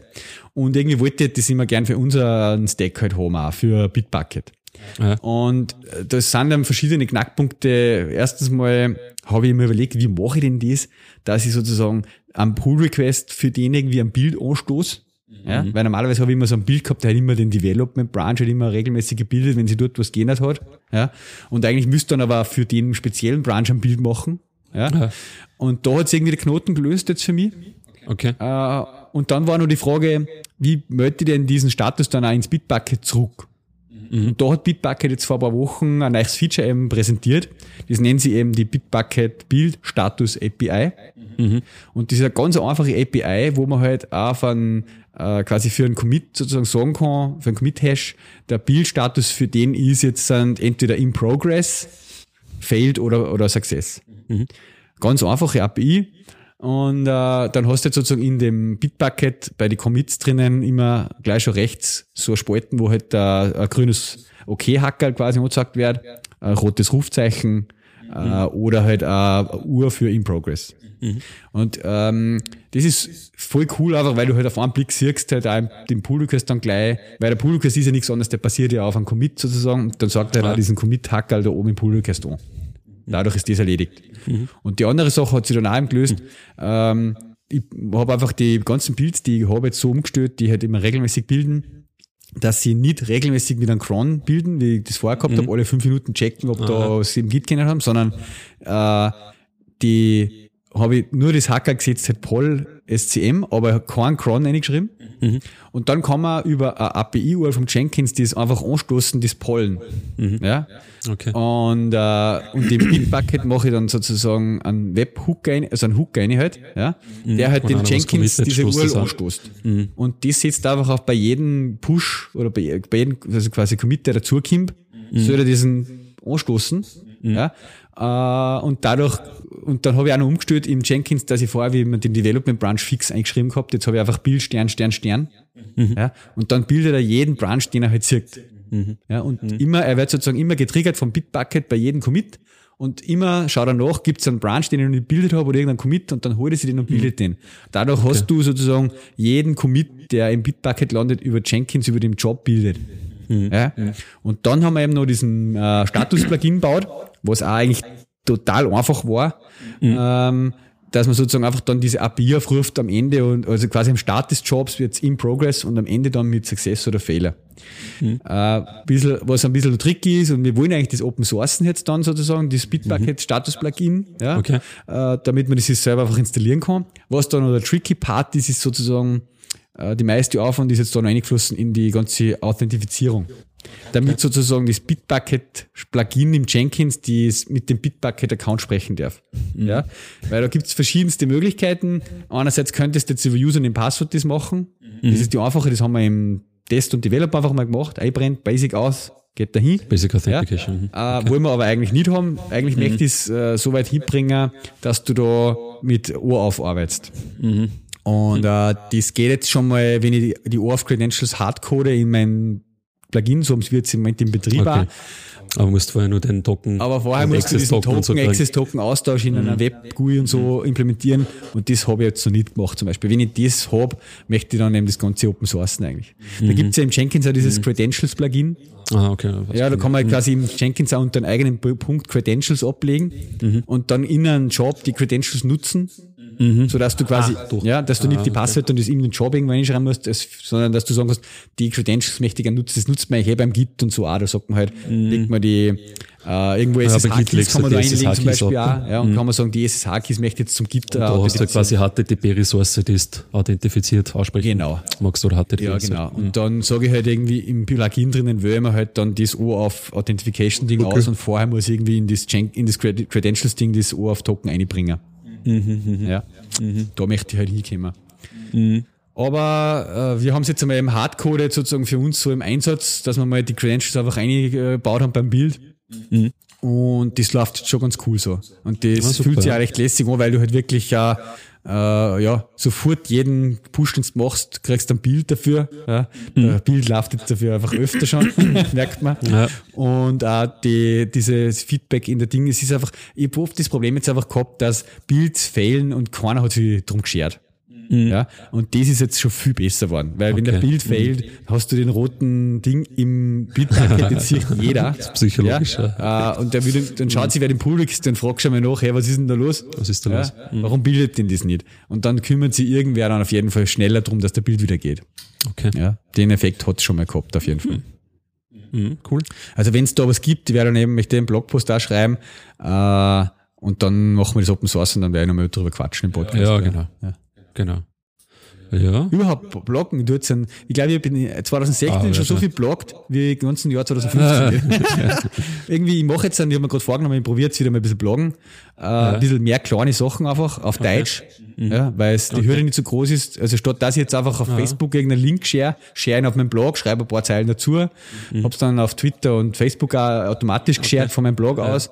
Und irgendwie wollte ich das immer gern für unseren Stack halt haben, auch für Bitbucket. Ja. Und das sind dann verschiedene Knackpunkte. Erstens mal habe ich mir überlegt, wie mache ich denn das, dass ich sozusagen am Pull-Request für den irgendwie ein Bild anstoße. Ja, mhm. weil normalerweise habe ich immer so ein Bild gehabt, der hat immer den Development Branch hat immer regelmäßig gebildet, wenn sie dort was geändert hat. Ja, und eigentlich müsste dann aber für den speziellen Branch ein Bild machen. Ja, ja. und da hat es irgendwie den Knoten gelöst jetzt für mich. Okay. Äh, und dann war noch die Frage, wie melde ich denn diesen Status dann auch ins Bitbucket zurück? Mhm. Und da hat Bitbucket jetzt vor ein paar Wochen ein neues Feature eben präsentiert. Das nennen sie eben die Bitbucket Build Status API. Mhm. Und das ist eine ganz einfache API, wo man halt auch von, äh, quasi für einen Commit sozusagen sagen kann, für einen Commit-Hash, der Build-Status für den ist jetzt sind entweder in progress, failed oder, oder success. Mhm. Ganz einfache API. Und äh, dann hast du jetzt sozusagen in dem Bitbucket bei den Commits drinnen immer gleich schon rechts so Spalten, wo halt äh, ein grünes OK-Hackerl quasi angezeigt wird, ein rotes Rufzeichen äh, oder halt eine Uhr für In Progress. Mhm. Und ähm, das ist voll cool, einfach weil du halt auf einen Blick siehst, halt auch den Pull Request dann gleich, weil der Pull Request ist ja nichts anderes, der passiert ja auf einem Commit sozusagen, und dann sagt er halt auch diesen Commit-Hackerl da oben im Pull Request an. Dadurch ist das erledigt. Mhm. Und die andere Sache hat sich dann auch gelöst. Mhm. Ähm, ich habe einfach die ganzen Builds, die ich habe jetzt so umgestellt, die halt immer regelmäßig bilden, dass sie nicht regelmäßig mit einem Cron bilden, wie ich das vorher gehabt mhm. habe, alle fünf Minuten checken, ob Aha. da sie im Git kennen haben, sondern äh, die habe ich nur das Hacker gesetzt, halt Poll SCM, aber kein Cron eingeschrieben. Mhm. Und dann kann man über eine API-URL vom Jenkins das einfach anstoßen, das Pollen. Mhm. Ja? Okay. Und, äh, und im Bitbucket mache ich dann sozusagen einen Webhook ein, also einen Hook rein halt, ja? Mhm. der halt und den Jenkins diese URL anstoßt. Mhm. Und das setzt einfach auch bei jedem Push oder bei, bei jedem, also quasi Commit, der dazukommt, mhm. soll er diesen anstoßen. Mhm. Ja? Äh, und dadurch, und dann habe ich auch noch umgestellt im Jenkins, dass ich vorher, wie man den Development Branch fix eingeschrieben gehabt, jetzt habe ich einfach Bild, Stern, Stern, Stern. Mhm. Ja? Und dann bildet er jeden Branch, den er halt sieht. Mhm. Ja? Und mhm. immer, er wird sozusagen immer getriggert vom Bitbucket bei jedem Commit. Und immer schaut er nach, gibt es einen Branch, den ich noch nicht gebildet habe oder irgendeinen Commit und dann holt er sich den und bildet mhm. den. Dadurch okay. hast du sozusagen jeden Commit, der im Bitbucket landet, über Jenkins, über den Job bildet. Mhm. Ja? Und dann haben wir eben noch diesen äh, Status-Plugin gebaut, was auch eigentlich total einfach war. Mhm. Ähm, dass man sozusagen einfach dann diese API aufruft am Ende und also quasi am Start des Jobs wird's in Progress und am Ende dann mit Success oder Fehler. Mhm. Äh, bisschen, was ein bisschen tricky ist und wir wollen eigentlich das Open Sourcen jetzt dann sozusagen, das Bitbucket mhm. Status Plugin, ja, okay. äh, damit man das selber einfach installieren kann. Was dann noch der tricky Part ist, ist sozusagen die meiste Aufwand ist jetzt da noch eingeflossen in die ganze Authentifizierung. Damit sozusagen das Bitbucket-Plugin im Jenkins, die mit dem Bitbucket-Account sprechen darf. Mhm. Ja? Weil da gibt es verschiedenste Möglichkeiten. Einerseits könntest du jetzt über Username Passwort das machen. Mhm. Das ist die einfache, das haben wir im Test und Developer einfach mal gemacht. Einbrennt, Basic aus, geht dahin. Basic Authentication. Ja? Äh, okay. wollen wir aber eigentlich nicht haben. Eigentlich mhm. möchte ich es äh, so weit hinbringen, dass du da mit Ohr aufarbeitest. Mhm. Und äh, das geht jetzt schon mal, wenn ich die, die OAuth Credentials hardcode in mein Plugin, so wie es im Moment im Betrieb okay. war. Aber musst vorher nur den Token. Aber vorher musst du diesen Token, so Access-Token Austausch in mhm. einer Web-GUI und so implementieren. Und das habe ich jetzt noch nicht gemacht zum Beispiel. Wenn ich das habe, möchte ich dann eben das Ganze Open Sourcen eigentlich. Mhm. Da gibt es ja im Jenkins auch dieses mhm. Credentials-Plugin. Ah, okay. ja, da kann man mhm. quasi im Jenkins auch unter einen eigenen Punkt Credentials ablegen mhm. und dann in einem Job die Credentials nutzen mhm. sodass du quasi, ah, ja, dass du nicht ah, die Passwörter okay. und das in den Job irgendwann hinschreiben musst, das, sondern dass du sagen kannst, die Credentials möchte ich gerne nutzen, das nutzt man eh beim Git und so auch, da sagt man halt, mhm. legt man die, äh, irgendwo SSH-Keys kann man da einlegen zum Beispiel auch, ja, und mhm. kann man sagen, die SSH-Keys möchte jetzt zum Git. Und da hast du quasi HTTP-Ressource, die ist authentifiziert aussprechen. Genau. Magst du oder HTTP? Ja, genau. Und mhm. dann sage ich halt irgendwie im Plugin drinnen, wähle man halt dann das O auf Authentification-Ding okay. aus und vorher muss ich irgendwie in das, in das Credentials-Ding das O auf Token einbringen. Mhm, mhm, ja. Mhm. Da möchte ich halt hinkommen. Mhm. Aber äh, wir haben es jetzt einmal im Hardcode sozusagen für uns so im Einsatz, dass wir mal die Credentials einfach eingebaut haben beim Bild. Mhm. Und das läuft jetzt schon ganz cool so. Und das ja, fühlt sich auch recht lässig an, weil du halt wirklich ja, äh, ja sofort jeden Push, den du machst, kriegst du ein Bild dafür. Ja. Mhm. Das Bild läuft jetzt dafür einfach öfter schon, merkt man. Ja. Und auch die, dieses Feedback in der Dinge, es ist einfach, ich habe oft das Problem jetzt einfach gehabt, dass Builds fehlen und keiner hat sich drum geschert. Mhm. Ja, und das ist jetzt schon viel besser geworden, weil okay. wenn der Bild fehlt, hast du den roten Ding im Bildpaket, jetzt sieht jeder. Das ist psychologisch. Ja. ja. Und der will, dann schaut sich wer Publikum ist, dann fragst du mal nach, hey, was ist denn da los? Was ist da ja? los? Mhm. Warum bildet denn das nicht? Und dann kümmert sich irgendwer dann auf jeden Fall schneller darum, dass der Bild wieder geht. Okay. Ja, den Effekt hat es schon mal gehabt, auf jeden Fall. Mhm. mhm cool. Also wenn es da was gibt, ich werde dann eben möchte einen Blogpost da schreiben, äh, und dann machen wir das Open Source und dann werde ich nochmal drüber quatschen im Podcast. Ja, genau. Ja. Genau. Ja. Überhaupt bloggen. Du jetzt ein, ich glaube, ich bin 2016 ah, schon so viel bloggt wie im ganzen Jahr 2015. Irgendwie, ich mache jetzt dann, ich habe mir gerade vorgenommen, ich probiere jetzt wieder mal ein bisschen bloggen. Äh, ja. Ein bisschen mehr kleine Sachen einfach auf okay. Deutsch. Mhm. Ja, weil es die okay. Hürde nicht so groß ist. Also statt dass ich jetzt einfach auf ja. Facebook irgendeinen Link share, share ihn auf meinem Blog, schreibe ein paar Zeilen dazu, mhm. hab's dann auf Twitter und Facebook auch automatisch okay. geshared von meinem Blog ja. aus.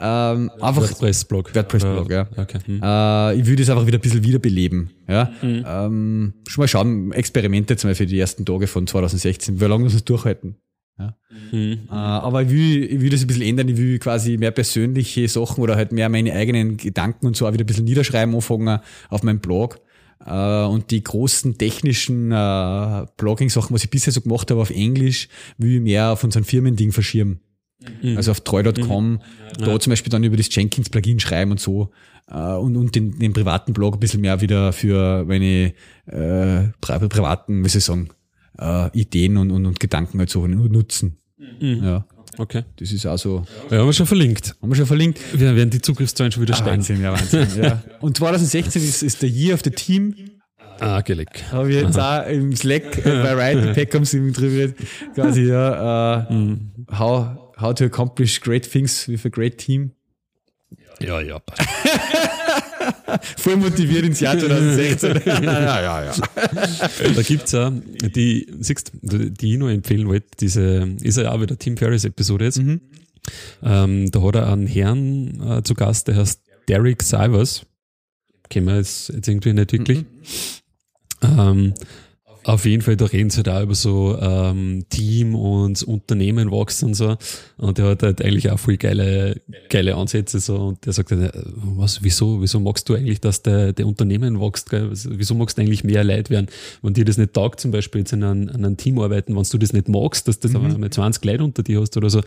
Ähm, einfach WordPress-Blog. WordPress-Blog, ja. Okay. Mhm. Äh, ich würde es einfach wieder ein bisschen wiederbeleben. Ja? Mhm. Ähm, schon mal schauen, Experimente mal für die ersten Tage von 2016, wie lange muss es durchhalten. Ja. Mhm. Äh, aber ich will, ich will das ein bisschen ändern. Ich will quasi mehr persönliche Sachen oder halt mehr meine eigenen Gedanken und so auch wieder ein bisschen niederschreiben anfangen auf meinem Blog. Äh, und die großen technischen äh, Blogging-Sachen, was ich bisher so gemacht habe auf Englisch, will ich mehr auf unseren Firmending verschirmen. Mhm. Also auf treu.com, mhm. ja. da zum Beispiel dann über das Jenkins-Plugin schreiben und so. Und, und den, den privaten Blog ein bisschen mehr wieder für meine äh, privaten, wie soll ich sagen, äh, Ideen und, und, und Gedanken halt so nutzen. Mhm. Ja. Okay. Das ist also. Ja, haben wir schon verlinkt. Haben wir schon verlinkt. Wir werden die Zugriffszahlen schon wieder ah, steigen. Wahnsinn, ja, Wahnsinn. ja. Und 2016 ist, ist der Year of the Team. Ah, geleck. Habe ich jetzt auch im Slack äh, bei Riot Pack haben sie drüber quasi, ja, uh, mhm. how, how to accomplish great things with a great team. Ja, ja. Voll motiviert ins Jahr 2016. ja, ja, ja. Da gibt's ja, die, siehst die ich noch empfehlen wollte, diese, ist ja auch wieder Tim Ferris Episode jetzt. Mhm. Ähm, da hat er einen Herrn äh, zu Gast, der heißt Derek Sivers. Kennen wir jetzt, jetzt irgendwie nicht wirklich. Mhm. Ähm, auf jeden Fall, da reden sie da über so ähm, Team und Unternehmen wachsen und so. Und der hat halt eigentlich auch viel geile, geile Ansätze so. Und der sagt halt, äh, was, wieso, wieso magst du eigentlich, dass der, der Unternehmen wächst? Gell? Wieso magst du eigentlich mehr Leid werden? Wenn dir das nicht taugt, zum Beispiel jetzt in einem, in einem Team arbeiten, wenn du das nicht magst, dass du mhm. aber mit 20 Leute unter dir hast oder so,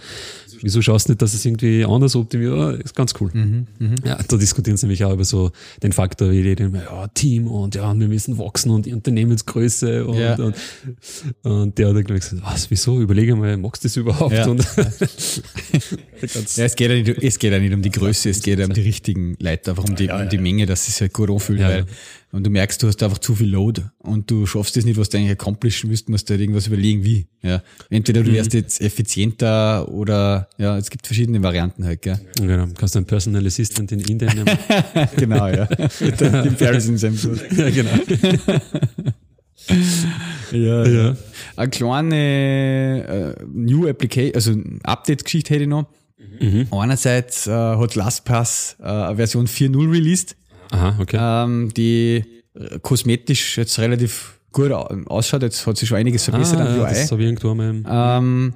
wieso schaust du nicht, dass es irgendwie anders optimiert? Ja, ist ganz cool. Mhm. Mhm. Ja, da diskutieren sie nämlich auch über so den Faktor, wie die, ja, Team und ja, wir müssen wachsen und die Unternehmensgröße und, ja. und, und, der hat dann gesagt, was, wieso? Überlege mal, magst du das überhaupt? Ja. Und ja, es geht ja, nicht, es geht ja nicht um die Größe, es geht ja um die richtigen Leute, einfach um die, um die Menge, dass es halt gut anfühlt, weil und du merkst, du hast einfach zu viel Load und du schaffst das nicht, was du eigentlich accomplishen müsst, musst du halt irgendwas überlegen, wie. Ja. Entweder du wärst mhm. jetzt effizienter oder ja, es gibt verschiedene Varianten halt, gell. Genau, kannst du einen Personal Assistant in Indien nehmen. genau, ja. Mit dem Paris in seinem Ja, genau. Ja, ja. Eine kleine äh, New Application, also Update-Geschichte hätte ich noch. Mhm. Einerseits äh, hat LastPass äh, Version 4.0 released, Aha, okay. ähm, die äh, kosmetisch jetzt relativ gut ausschaut. Jetzt hat sich schon einiges verbessert ah, am UI. Das habe ich irgendwo mal. Ähm,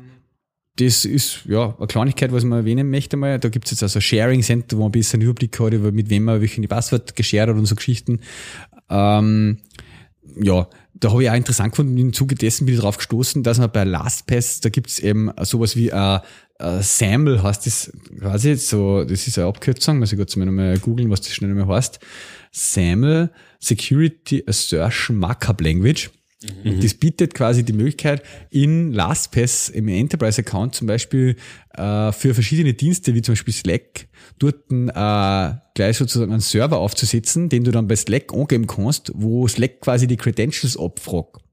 das ist ja eine Kleinigkeit, was man erwähnen möchte mal. Da gibt es jetzt also Sharing Center, wo man ein bisschen Überblick hat, über mit wem man welche Passwort geshared hat und so Geschichten. Ähm, ja, da habe ich auch interessant gefunden, im Zuge dessen bin ich darauf gestoßen, dass man bei LastPass, da gibt es eben sowas wie ein, ein SAML, heißt das quasi, so, das ist eine Abkürzung, muss ich kurz mal nochmal googeln, was das schnell nochmal heißt. SAML Security Assertion Markup Language. Und das bietet quasi die Möglichkeit, in LastPass im Enterprise-Account zum Beispiel äh, für verschiedene Dienste, wie zum Beispiel Slack, dort äh, gleich sozusagen einen Server aufzusetzen, den du dann bei Slack angeben kannst, wo Slack quasi die Credentials abfragt.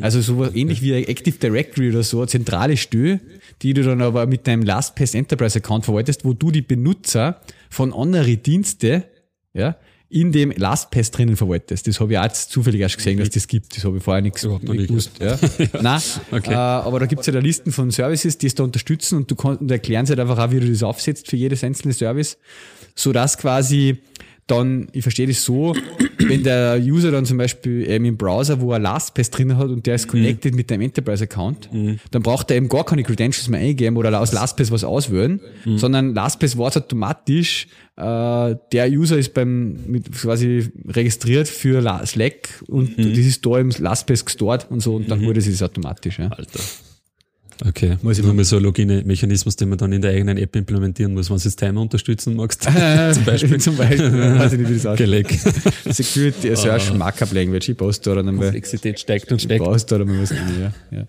Also so ähnlich wie Active Directory oder so, eine zentrale Stelle, die du dann aber mit deinem LastPass Enterprise Account verwaltest, wo du die Benutzer von anderen Dienste, ja, in dem LastPass drinnen verwaltest. Das habe ich auch jetzt zufällig erst gesehen, dass das gibt. Das habe ich vorher nichts nicht gewusst. Ja. Nein, Okay. äh, aber da gibt es ja da Listen von Services, die es da unterstützen und du kannst und erklären sie halt einfach auch, wie du das aufsetzt für jedes einzelne Service, so dass quasi dann, ich verstehe das so, wenn der User dann zum Beispiel ähm, im Browser, wo er LastPass drin hat und der ist connected mit deinem Enterprise-Account, dann braucht er eben gar keine Credentials mehr eingeben oder aus LastPass was auswählen, sondern LastPass weiß automatisch, äh, der User ist beim mit quasi registriert für La- Slack und das ist da im LastPass gestort und so und dann wurde es automatisch. Ja. Alter. Okay, Muss ich nur mal so ein Login-Mechanismus, den man dann in der eigenen App implementieren muss, wenn du das Timer unterstützen magst. Zum Beispiel. Zum Beispiel. Weiß ich nicht, wie das aussieht. Geleck. Security Search Markup Language. Ich poste da dann einmal. Komplexität steigt und Ich steigt. poste da dann mal was rein, ja. ja.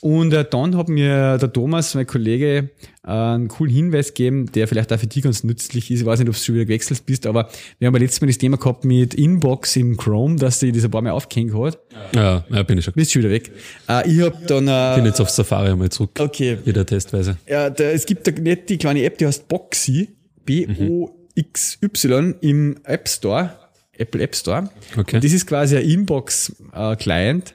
Und äh, dann hat mir der Thomas, mein Kollege, äh, einen coolen Hinweis gegeben, der vielleicht auch für dich ganz nützlich ist. Ich weiß nicht, ob du schon wieder gewechselt bist, aber wir haben ja letztes Mal das Thema gehabt mit Inbox im Chrome, dass sie das ein paar Mal aufgehängt hat. Ja, ja, bin ich schon. Bist schon wieder weg. Äh, ich habe dann... Äh, bin jetzt auf Safari einmal zurück. okay, Wieder testweise. ja, da, es gibt eine nette kleine App, die heißt Boxy, B-O-X-Y im App Store, Apple App Store. Okay. Und das ist quasi ein Inbox-Client.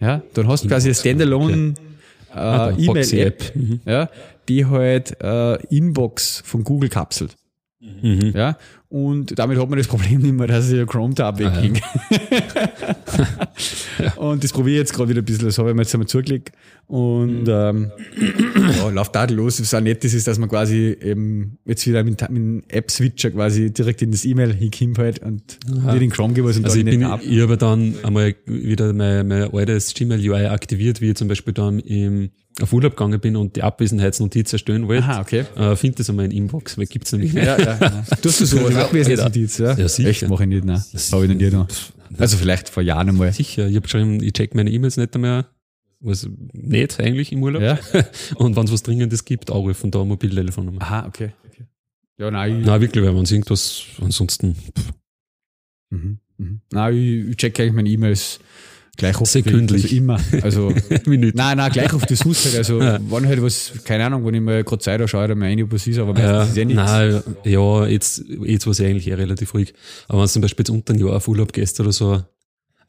Ja, dann hast du quasi eine Standalone äh, Ah. E-Mail-App, Mhm. ja, die halt äh, Inbox von Google kapselt. Mhm. Ja, und damit hat man das Problem nicht mehr, dass ich ein Chrome-Tab Ah, ja. Und das probiere ich jetzt gerade wieder ein bisschen, das habe ich mir jetzt einmal zugelegt. Und Mhm. ähm, ja, läuft tadellos. Was auch nett ist, ist, dass man quasi eben jetzt wieder mit, mit dem App-Switcher quasi direkt in das E-Mail hinkommt halt und dir den Chrome geben und Also ich, bin, ab. ich habe dann einmal wieder mein, mein altes Gmail UI aktiviert, wie ich zum Beispiel dann im, auf Urlaub gegangen bin und die Abwesenheitsnotiz erstellen wollte. Aha, okay. Äh, Find das einmal in Inbox, weil gibt's nämlich nicht. Ja, ja. ja. Tust du so als Abwesenheitsnotiz, ja? Ja, sicher. Echt, mache ich nicht, nein. Das habe ich noch nie. Also vielleicht vor Jahren einmal. Sicher, ich habe geschrieben, ich check meine E-Mails nicht mehr. Was nicht eigentlich im Urlaub. Ja? Und wenn es was Dringendes gibt, anrufen, da Mobiltelefonnummer. Aha, okay. okay. Ja, nein, Na wirklich, weil es irgendwas, ansonsten pff, mhm, mhm. nein, ich, ich check eigentlich meine E-Mails gleich oft. Sekündlich. Also immer. Also, Minuten. nein, nein, gleich auf das Haus halt. Also, Ja. wann halt was, keine Ahnung, wenn ich mal gerade Zeit habe, schaue ich da mal rein, ob was ist, aber meistens Ja, ist eh nichts. nein, ja, jetzt, jetzt war es eigentlich eh relativ ruhig. Aber wenn du zum Beispiel jetzt unter ein Jahr auf Urlaub gehst oder so,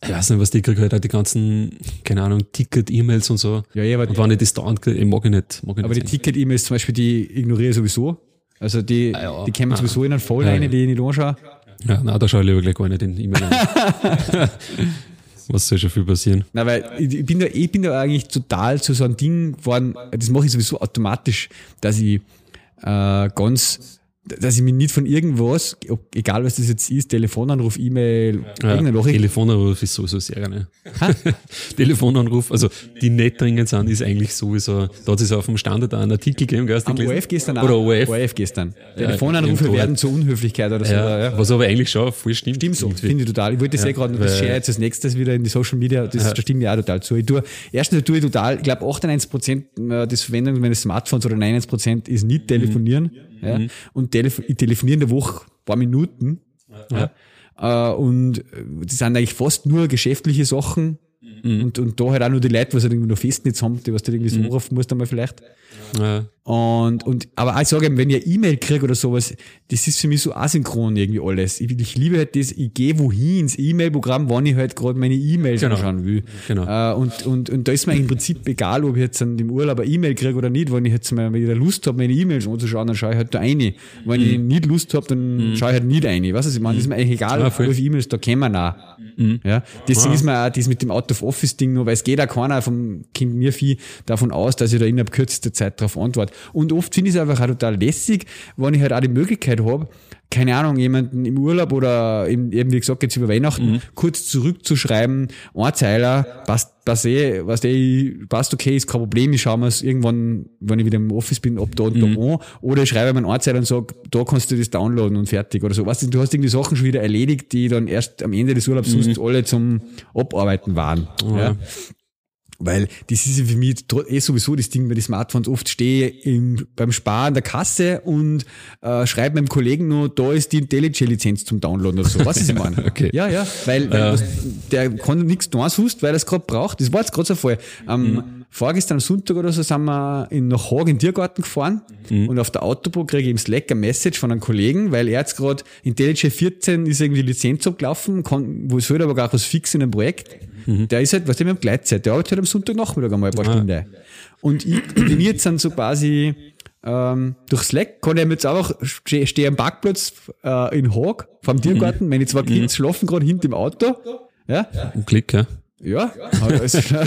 ich weiß nicht, was die kriegen halt auch die ganzen, keine Ahnung, Ticket-E-Mails und so. Ja, ja, aber, Und wenn ich das dauernd ich mag ich nicht. Mag ich aber die nicht Ticket-E-Mails zum Beispiel, die ignoriere ich sowieso. Also die, Ah, ja. die kommen Ah. sowieso in einen Fall Ja, rein, ja. die ich nicht anschaue. Ja, nein, da schaue ich lieber gleich gar nicht in die E-Mail an. was soll schon viel passieren? Na, weil ich bin da, ich bin da eigentlich total zu so einem Ding geworden, das mache ich sowieso automatisch, dass ich äh, ganz, dass ich mich nicht von irgendwas, egal was das jetzt ist, Telefonanruf, E-Mail, Ja, irgendeine Nachricht, Telefonanruf ist sowieso sehr gerne. Telefonanruf, also die nicht dringend sind, ist eigentlich sowieso, da hat es auf dem Standard einen Artikel gegeben, gell, hast du am gelesen? ORF gestern auch. Oder ORF. ORF gestern. Telefonanrufe irgendwo. werden zur Unhöflichkeit oder so. Ja, Ja. Was aber eigentlich schon voll stimmt. Stimmt so, finde ich total. Ich wollte das ja, gerade, das share jetzt als nächstes wieder in die Social Media, das, da stimme ich auch total zu. Ich tue, erstens tue ich total, ich glaube 98 Prozent des Verwendung meines Smartphones oder 99 Prozent ist nicht telefonieren. Ja. Und telefo ich telefoniere in der Woche ein paar Minuten. Ja. Äh, und äh, das sind eigentlich fast nur geschäftliche Sachen. Und, und da halt auch nur die Leute, was halt irgendwie noch Festnetz haben, die was du irgendwie so anrufen musst einmal vielleicht. Ja. Und, und, aber ich sage, wenn ich E-Mail kriege oder sowas, das ist für mich so asynchron irgendwie alles. Ich, ich liebe halt das, ich gehe wohin ins E-Mail-Programm, wann ich halt gerade meine E-Mails Genau. anschauen will. Genau. Äh, und, und, und da ist mir im Prinzip egal, ob ich jetzt an dem Urlaub eine E-Mail kriege oder nicht. Wenn ich jetzt mal wieder Lust habe, meine E-Mails anzuschauen, dann schaue ich halt da eine. Wenn ich nicht Lust habe, dann schaue ich halt nicht eine. Weißt du, ich meine? Das ist mir eigentlich egal, Ja, ja, viele E-Mails da kommen auch. Ja, deswegen ist mir auch das mit dem Out-of-Office-Ding noch, weil es geht auch keiner vom Kind mir viel davon aus, dass ich da innerhalb kürzester Zeit darauf antworte. Und oft finde ich es einfach auch total lässig, wenn ich halt auch die Möglichkeit habe, keine Ahnung, jemanden im Urlaub oder eben wie gesagt jetzt über Weihnachten mhm. kurz zurückzuschreiben, Zeiler, passt, passt eh, was eh, passt okay, ist kein Problem, ich schaue mir es irgendwann, wenn ich wieder im Office bin, ob da und mhm. da an, oder ich schreibe mir einen Zeiler und sage, da kannst du das downloaden und fertig oder so. Weißt du, du hast irgendwie Sachen schon wieder erledigt, die dann erst am Ende des Urlaubs mhm. sonst alle zum Abarbeiten waren. Oh, ja. Weil das ist für mich eh sowieso das Ding bei den Smartphones. Oft stehe ich beim Sparen der Kasse und äh, schreibe meinem Kollegen nur, da ist die IntelliJ-Lizenz zum Downloaden oder so. Was ist ich meine? okay. Ja, ja, weil, weil ja. Was, der kann nichts tun, sonst, weil er es gerade braucht. Das war jetzt gerade so Fall. Ähm, mhm. Vorgestern am Sonntag oder so sind wir in, nach Haag in den Tiergarten gefahren mhm. und auf der Autobahn kriege ich im Slack ein Message von einem Kollegen, weil er jetzt gerade IntelliJ 14 ist irgendwie Lizenz abgelaufen, kann, wo es halt aber gar was fix in einem Projekt Mhm. Der ist halt, was der mit Gleitzeit, der arbeitet halt am Sonntagnachmittag einmal ein paar ah. Stunden. Und ich, bin jetzt dann so quasi ähm, durch Slack kann ich jetzt einfach stehe am Parkplatz äh, in Haag vom Tiergarten, mhm. meine zwei Kids mhm. schlafen gerade hinten im Auto. Ja. Ein Klick, ja. Ja, also,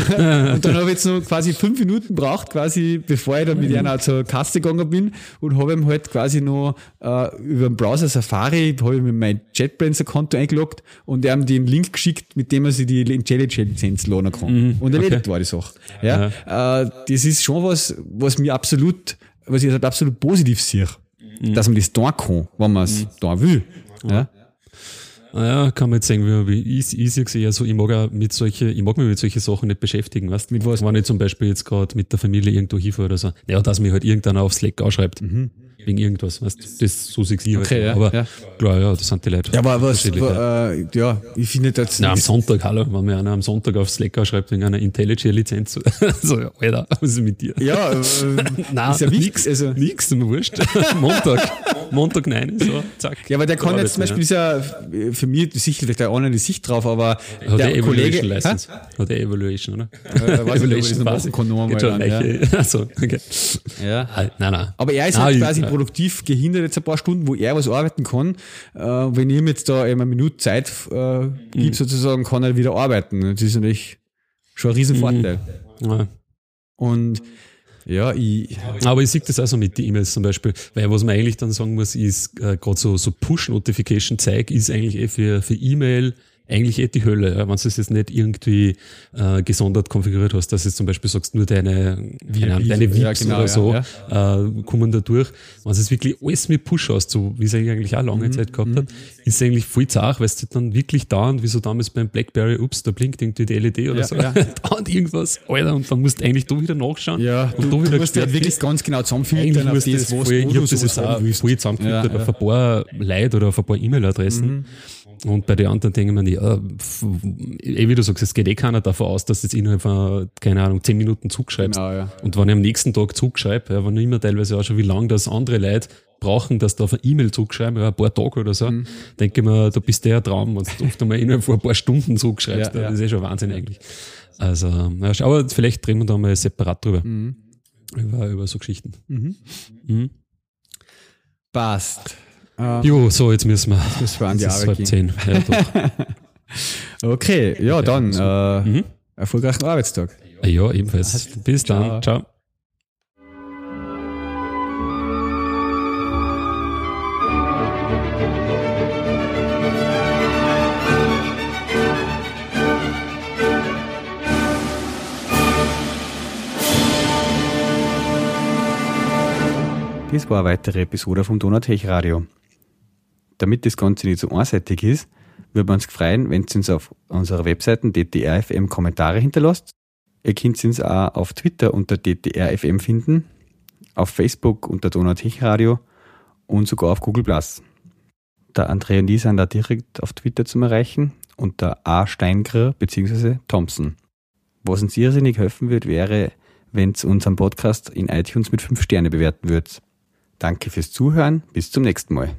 und dann habe ich jetzt noch quasi fünf Minuten braucht, quasi, bevor ich dann mit einer zur Kasse gegangen bin und habe ihm halt quasi noch äh, über den Browser Safari, habe ich mit meinem JetBrains-Konto eingeloggt und er haben den Link geschickt, mit dem er sich die IntelliJ-Lizenz lohnen kann. Mhm, und erledigt okay. war die Sache. Ja, ja. Äh, das ist schon was, was mir absolut, was ich halt absolut positiv sehe, mhm. dass man das tun kann, wenn man es mhm. tun will. Ja. Naja, kann man jetzt sagen, wie ich, ich sehe eher so, ich mag auch mit solche, ich mag mich mit solchen Sachen nicht beschäftigen, weißt Mit was? Wenn ich zum Beispiel jetzt gerade mit der Familie irgendwo hinfahre oder so. Ja, dass mich halt irgendeiner auf Slack ausschreibt. Mhm wegen irgendwas, weißt Das so sehe ich okay, halt. Ja, aber ja. klar, ja, das sind die Leute. Ja, aber was, äh, ja, ich finde das. Na, am Sonntag, hallo, wenn mir einer am Sonntag auf Slack schreibt wegen einer IntelliJ-Lizenz, so, ja, Alter, was ist mit dir? Ja, äh, Nein, ist ja nix, also. nix, mir wurscht. Montag, Montag nein, so, zack. Ja, aber der kann jetzt zum Beispiel, ist ja für mich sicher vielleicht auch eine Sicht drauf, aber Hat der, der Kollege. License. Hat der Evaluation, oder? Äh, Evaluation an, ja. Achso, okay. Ja. Nein, nein. Aber er ist halt quasi produktiv gehindert jetzt ein paar Stunden, wo er was arbeiten kann. Äh, wenn ich ihm jetzt da eben eine Minute Zeit äh, gebe, mhm. sozusagen, kann er wieder arbeiten. Das ist natürlich schon ein Riesenvorteil. Mhm. Ja. Und ja, ich. Aber ich sehe das auch so mit den E-Mails zum Beispiel, weil was man eigentlich dann sagen muss, ist, äh, gerade so, so Push-Notification-Zeig ist eigentlich eh für, für E-Mail eigentlich eh die Hölle, ja, wenn du es jetzt nicht irgendwie äh, gesondert konfiguriert hast, dass du zum Beispiel sagst, nur deine, keine deine VIPs ja, genau, oder so ja, ja. Äh, kommen da durch. Wenn du es wirklich alles mit Push hast, so wie es eigentlich auch lange mhm, Zeit gehabt mhm. hat, ist es eigentlich voll zart, weil es dann wirklich dauernd, wie so damals beim Blackberry, ups, da blinkt irgendwie die LED oder so, ja. dauernd irgendwas, Alter, und dann musst du eigentlich da wieder nachschauen. Ja, und du, da wieder du musst halt wirklich ganz genau zusammenfiltern auf das, das was voll, Ich habe das jetzt auch voll zusammengefiltert auf ein paar Leute oder auf ein paar E-Mail-Adressen. Mhm und bei den anderen denken man, ja, eh wie du sagst, es geht eh keiner davon aus, dass jetzt innerhalb von, keine Ahnung, zehn Minuten zugeschreibst. Genau, ja. Und wenn ich am nächsten Tag zugeschreibe, ja, wenn ich immer teilweise auch schon, wie lange das andere Leute brauchen, dass da auf eine E-Mail zurückschreiben, ja, ein paar Tage oder so, mhm. denke ich mir, da bist du ja Traum, wenn du oft einmal innerhalb von ein paar Stunden zurückschreibst. Ja, ja. Das ist eh schon Wahnsinn eigentlich. Also, ja, aber vielleicht reden wir da mal separat drüber. Mhm. Über, über so Geschichten. Mhm. Mhm. Passt. Uh, jo, so, jetzt müssen wir. Jetzt müssen wir an die Arbeit gehen. Ja, okay, ja, dann äh, mhm. erfolgreichen Arbeitstag. Ja, ebenfalls. Bis dann. Ciao. Ciao. Dies war eine weitere Episode vom Donatech Radio damit das Ganze nicht so einseitig ist, würden wir uns freuen, wenn ihr uns auf unserer Webseite DTRFM Kommentare hinterlasst. Ihr könnt uns auch auf Twitter unter DTRFM finden, auf Facebook unter Donatech Radio und sogar auf Google Plus. Der André und ich sind da direkt auf Twitter zu erreichen unter A. Steingrer bzw. Thompson. Was uns irrsinnig helfen wird, wäre, wenn ihr unseren Podcast in iTunes mit 5 Sterne bewerten würdet. Danke fürs Zuhören, bis zum nächsten Mal.